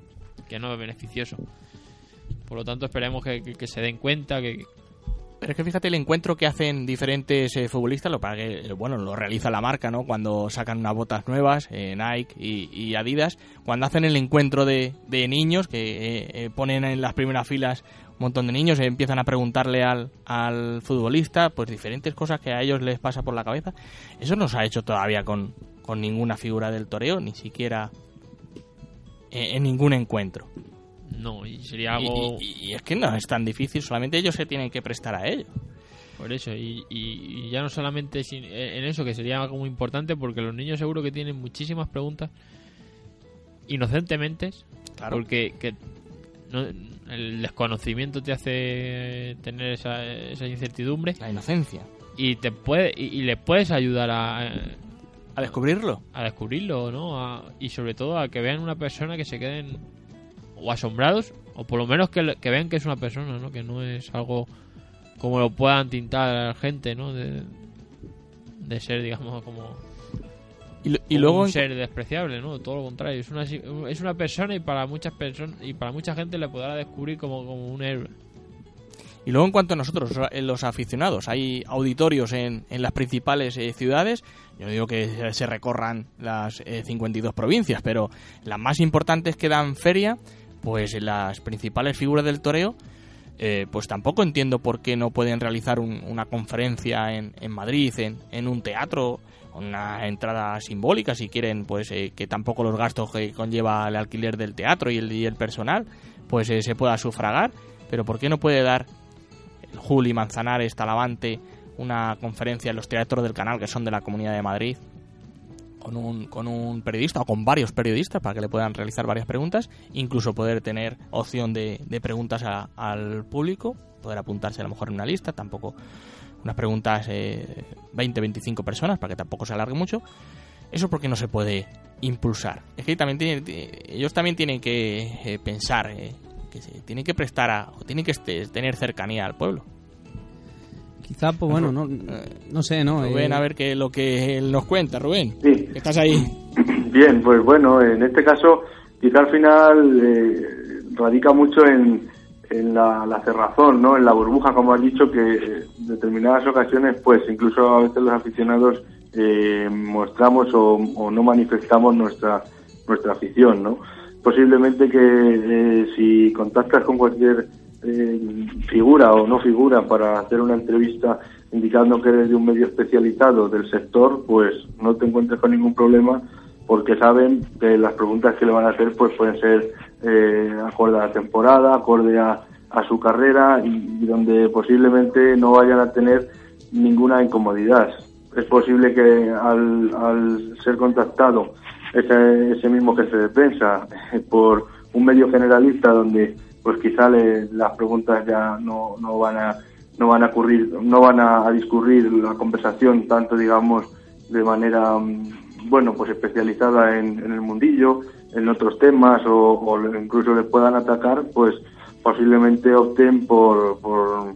que no es beneficioso. Por lo tanto, esperemos que, que- se den cuenta
Pero es que fíjate el encuentro que hacen diferentes eh, futbolistas, lo para que, eh, bueno, lo realiza la marca, ¿no? Cuando sacan unas botas nuevas, eh, Nike y, y Adidas, cuando hacen el encuentro de, de niños, que ponen en las primeras filas un montón de niños, empiezan a preguntarle al, al futbolista, pues diferentes cosas que a ellos les pasa por la cabeza. Eso no se ha hecho todavía con, con ninguna figura del toreo, ni siquiera en ningún encuentro.
no, y sería
Y-
algo...
y- y es que no es tan difícil, solamente ellos se tienen que prestar a ello.
Por eso, y, y- ya no solamente sin- eh, en eso, que sería algo muy importante, porque los niños seguro que tienen muchísimas preguntas inocentemente,
Claro.
porque que no- el desconocimiento te hace tener esa, esa incertidumbre.
La inocencia.
Y te puede y, y le puedes ayudar a,
a descubrirlo.
A descubrirlo, ¿no? A- y sobre todo a que vean una persona que se queden o asombrados, o por lo menos que, que vean que es una persona, ¿no? Que no es algo como lo puedan tintar a la gente, ¿no? De, de ser, digamos, como,
Y, luego
un
en-
ser despreciable, ¿no? Todo lo contrario, es una, es una persona y para muchas personas y para mucha gente le podrá descubrir como, como un héroe.
Y luego en cuanto a nosotros, los aficionados, hay auditorios en, en las principales eh, ciudades. Yo no digo que se- recorran las eh, 52 provincias, pero las más importantes que dan feria, pues las principales figuras del toreo, eh, pues tampoco entiendo por qué no pueden realizar un- una conferencia en, en Madrid, en, en un teatro, una entrada simbólica, si quieren, pues eh, que tampoco los gastos que conlleva el alquiler del teatro y el, y el personal, pues eh, se pueda sufragar. Pero ¿por qué no puede dar el Juli Manzanares, Talavante, una conferencia en los teatros del canal que son de la Comunidad de Madrid, con un, con un periodista o con varios periodistas para que le puedan realizar varias preguntas, incluso poder tener opción de, de preguntas a- al público, poder apuntarse a lo mejor en una lista, tampoco unas preguntas eh, 20, 25 personas para que tampoco se alargue mucho. Eso porque no se puede impulsar. Es que también tiene- ti- ellos también tienen que eh, pensar eh, que se tienen que prestar a, o tienen que este- tener cercanía al pueblo.
Quizá, pues bueno, no, no sé, ¿no?
Rubén,
Eh,
a ver qué lo que él nos cuenta, Rubén.
Sí.
Estás ahí. [CLEARS THROAT]
Bien, pues bueno, en este caso quizá al final eh, radica mucho en, en la, la cerrazón, ¿no? En la burbuja, como has dicho, que en determinadas ocasiones, pues incluso a veces los aficionados eh, mostramos o, o no manifestamos nuestra nuestra afición, ¿no? Posiblemente que eh, si contactas con cualquier eh, figura o no figura para hacer una entrevista indicando que eres de un medio especializado del sector, pues no te encuentres con ningún problema porque saben que las preguntas que le van a hacer pues pueden ser eh, acorde a la temporada, acorde a, a su carrera y, donde posiblemente no vayan a tener ninguna incomodidad. Es posible que al, al ser contactado ese, ese mismo jefe de prensa eh, por un medio generalista donde pues quizá le- las preguntas ya no, no van a no van a ocurrir no van a, discurrir la conversación tanto digamos de manera mm, bueno pues especializada en el mundillo en otros temas o, o incluso le puedan atacar pues posiblemente opten por, por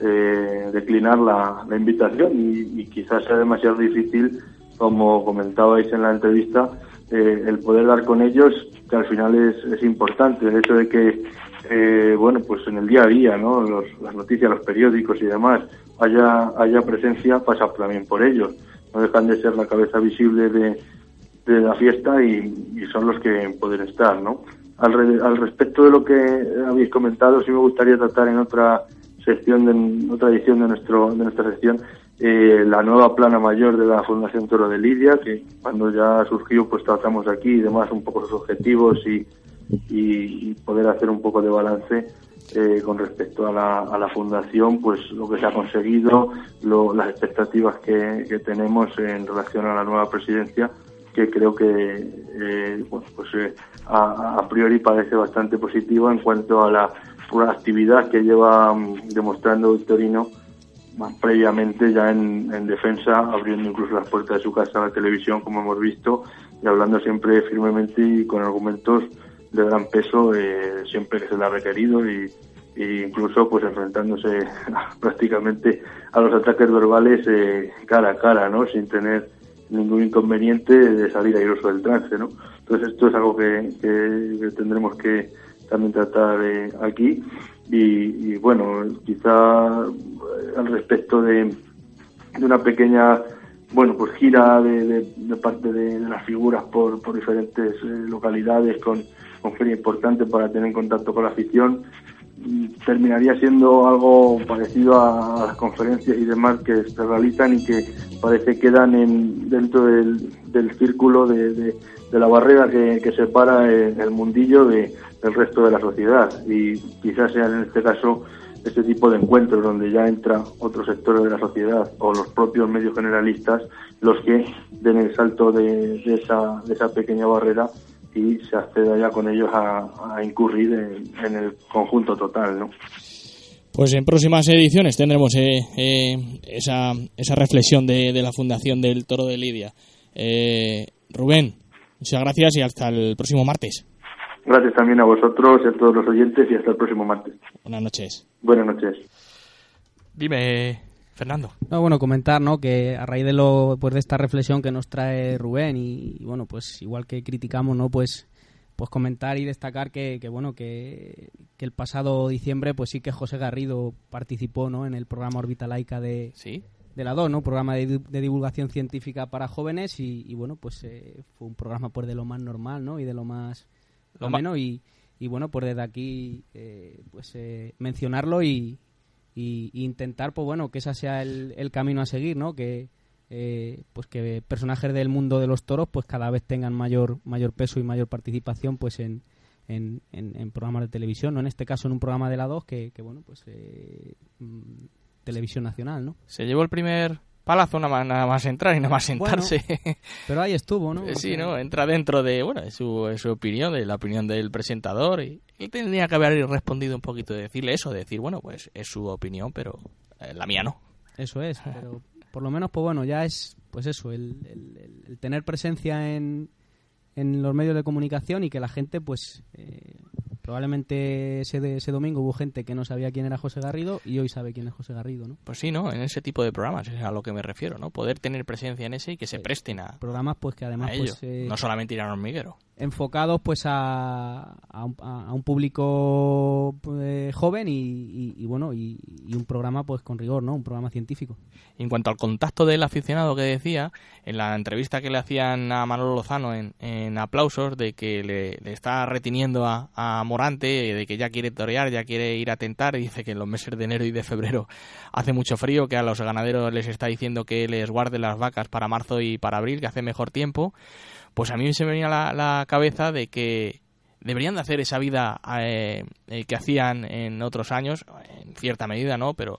eh, declinar la, la invitación. Y, y quizás sea demasiado difícil como comentabais en la entrevista eh, el poder dar con ellos que al final es, es importante. El hecho de que eh, bueno pues en el día a día no Los- las noticias los periódicos y demás haya haya presencia pasa también por ellos. No dejan de ser la cabeza visible de, de la fiesta y, y son los que pueden estar no al, re- al respecto de lo que habéis comentado sí me gustaría tratar en otra sección de en otra edición de nuestro de nuestra sección eh, la nueva plana mayor de la Fundación Toro de Lidia que cuando ya surgió pues tratamos aquí y demás un poco los objetivos y, y, y poder hacer un poco de balance eh, con respecto a la, a la fundación pues lo que se ha conseguido lo- las expectativas que, que tenemos en relación a la nueva presidencia que creo que eh, bueno, pues eh, a, a priori parece bastante positiva en cuanto a la, actividad que lleva mm, demostrando Victorino más previamente ya en, en defensa, abriendo incluso las puertas de su casa a la televisión, como hemos visto, y hablando siempre firmemente y con argumentos de gran peso eh, siempre que se le ha requerido y, y incluso pues enfrentándose [LAUGHS] prácticamente a los ataques verbales eh, cara a cara, ¿no? Sin tener ningún inconveniente de salir airoso del trance, ¿no? Entonces esto es algo que, que tendremos que también tratar eh, aquí y, y, bueno, quizá eh, al respecto de, de una pequeña bueno, pues gira de, de, parte de, las figuras por, por diferentes eh, localidades con, con feria importante para tener en contacto con la afición terminaría siendo algo parecido a las conferencias y demás que se realizan y que parece quedan en, dentro del, del círculo de, la barrera que, separa el, mundillo de, del resto de la sociedad. Y quizás sea en este caso este tipo de encuentros donde ya entra otros sectores de la sociedad o los propios medios generalistas los que den el salto de esa, de esa pequeña barrera y se acceda ya con ellos a, a incurrir en, en, el conjunto total, ¿no?
Pues en próximas ediciones tendremos eh, eh, esa, esa reflexión de, de, la Fundación del Toro de Lidia. Eh, Rubén, muchas gracias y hasta el próximo martes.
Gracias también a vosotros y a todos los oyentes y hasta el próximo martes.
Buenas noches.
Buenas noches.
Dime, Fernando.
No, bueno, comentar, ¿no? Que a raíz de lo, pues de esta reflexión que nos trae Rubén y, y bueno, pues igual que criticamos, ¿no? Pues pues comentar y destacar que, que bueno que, que, el pasado diciembre pues sí que José Garrido participó no en el programa Orbita Laica de
¿Sí?
de la 2 no programa de, de, divulgación científica para jóvenes y, y bueno pues eh, fue un programa pues de lo más normal no y de lo más lo ameno y, y bueno pues desde aquí eh, pues eh, mencionarlo y, y, intentar pues bueno que ese sea el, el camino a seguir no que eh, pues que personajes del mundo de los toros pues cada vez tengan mayor mayor peso y mayor participación pues en, en, en, en programas de televisión no en este caso en un programa de la 2 que, que bueno pues eh, mm, televisión nacional no
se llevó el primer palazo nada más, nada más entrar y nada más sentarse.
bueno, [LAUGHS] pero ahí estuvo no
Porque... sí no entra dentro de bueno de su, su opinión de la opinión del presentador y tendría que haber respondido un poquito de decirle eso de decir bueno pues es su opinión pero eh, la mía no
eso es [LAUGHS] pero por lo menos, pues bueno, ya es, pues eso, el, el, el tener presencia en, en, los medios de comunicación y que la gente, pues, eh, probablemente ese, de, ese domingo hubo gente que no sabía quién era José Garrido y hoy sabe quién es José Garrido, ¿no?
Pues sí, ¿no? En ese tipo de programas es a lo que me refiero, ¿no? Poder tener presencia en ese y que se presten a...
Programas, pues, que además,
pues...
Eh,
no solamente ir a hormiguero
enfocados pues a, a, un, a un público pues, joven y, y, y bueno y, y, un programa pues con rigor no un programa científico
en cuanto al contacto del aficionado que decía en la entrevista que le hacían a Manolo Lozano en, en aplausos de que le, le está reteniendo a, a, De que ya quiere torear ya quiere ir a tentar dice que en los meses de enero y de febrero hace mucho frío que a los ganaderos les está diciendo que les guarde las vacas para marzo y para abril que hace mejor tiempo pues a mí se me venía la, la cabeza de que deberían de hacer esa vida eh, eh, que hacían en otros años, en cierta medida, ¿no? Pero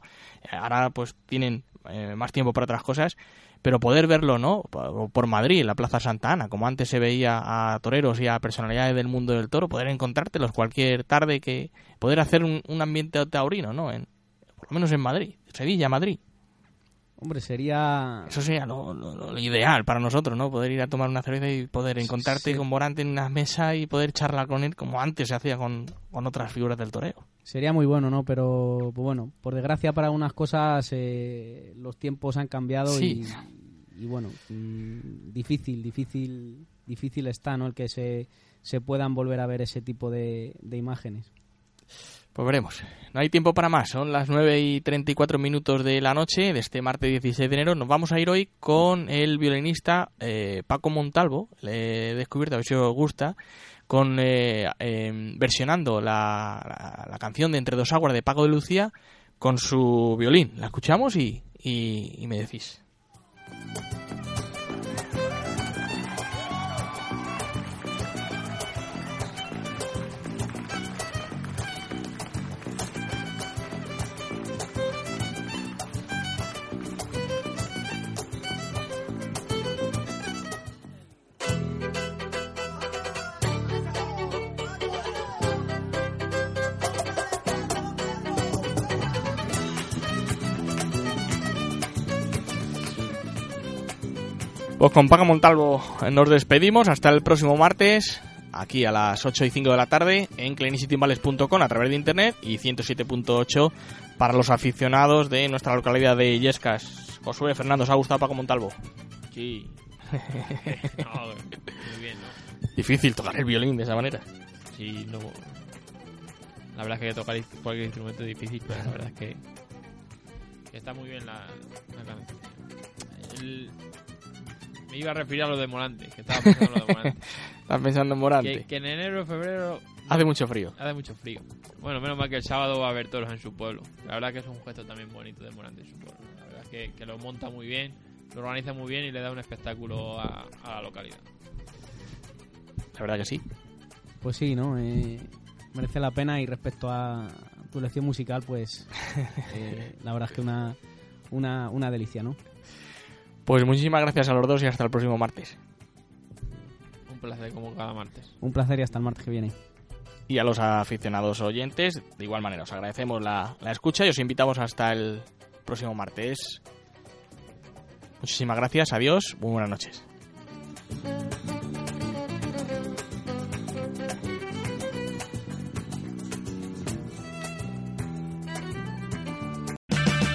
ahora pues tienen eh, más tiempo para otras cosas, pero poder verlo, ¿no? Por, Madrid, la Plaza Santa Ana, como antes se veía a toreros y a personalidades del mundo del toro, poder encontrártelos cualquier tarde que poder hacer un, un ambiente taurino, ¿no? En, por lo menos en Madrid, Sevilla, Madrid.
Hombre, sería...
Eso sería lo, lo, lo, ideal para nosotros, ¿no? Poder ir a tomar una cerveza y poder encontrarte sí. con Morante en una mesa y poder charlar con él como antes se hacía con, con otras figuras del toreo.
Sería muy bueno, ¿no? Pero, pues bueno, por desgracia para unas cosas eh, los tiempos han cambiado
sí.
y, y, bueno, mmm, difícil, difícil, difícil está, ¿no? El que se, se puedan volver a ver ese tipo de, de imágenes.
Pues veremos. No hay tiempo para más. Son las 9 y 34 minutos de la noche de este martes 16 de enero. Nos vamos a ir hoy con el violinista eh, Paco Montalvo. Le he descubierto, a ver si os gusta, con eh, eh, versionando la, la, canción de Entre dos aguas de Paco de Lucía con su violín. La escuchamos y, y me decís. Pues con Paco Montalvo nos despedimos hasta el próximo martes. aquí a las 8 y 5 de la tarde en clinicitimbales.com a través de internet y 107.8 para los aficionados de nuestra localidad de Illescas. Josué, Fernando, ¿os ha gustado Paco Montalvo?
Sí. [LAUGHS] No, muy bien, ¿no?
Difícil tocar el violín de esa manera.
Sí, no. La verdad es que tocar cualquier instrumento es difícil, pero la verdad es que, que está muy bien la, la canción. El- me iba a referir a lo de Morante, que estaba pensando en lo de Morante. [LAUGHS]
¿Estás pensando en Morante?
Que, que en enero febrero
Hace mucho frío.
hace mucho frío. Bueno, menos mal que el sábado va a haber toros en su pueblo. La verdad que es un gesto también bonito de Morante en su pueblo. La verdad es que, que lo monta muy bien, lo organiza muy bien y le da un espectáculo a, a la localidad.
La verdad que sí.
Pues sí, ¿no? Eh, merece la pena y respecto a tu lección musical, pues [LAUGHS] eh, la verdad es que una, una, una delicia, ¿no?
Pues muchísimas gracias a los dos y hasta el próximo martes.
Un placer como cada martes.
Un placer y hasta el martes que viene.
Y a los aficionados oyentes, de igual manera, os agradecemos la, la escucha y os invitamos hasta el próximo martes. Muchísimas gracias, adiós, muy buenas noches.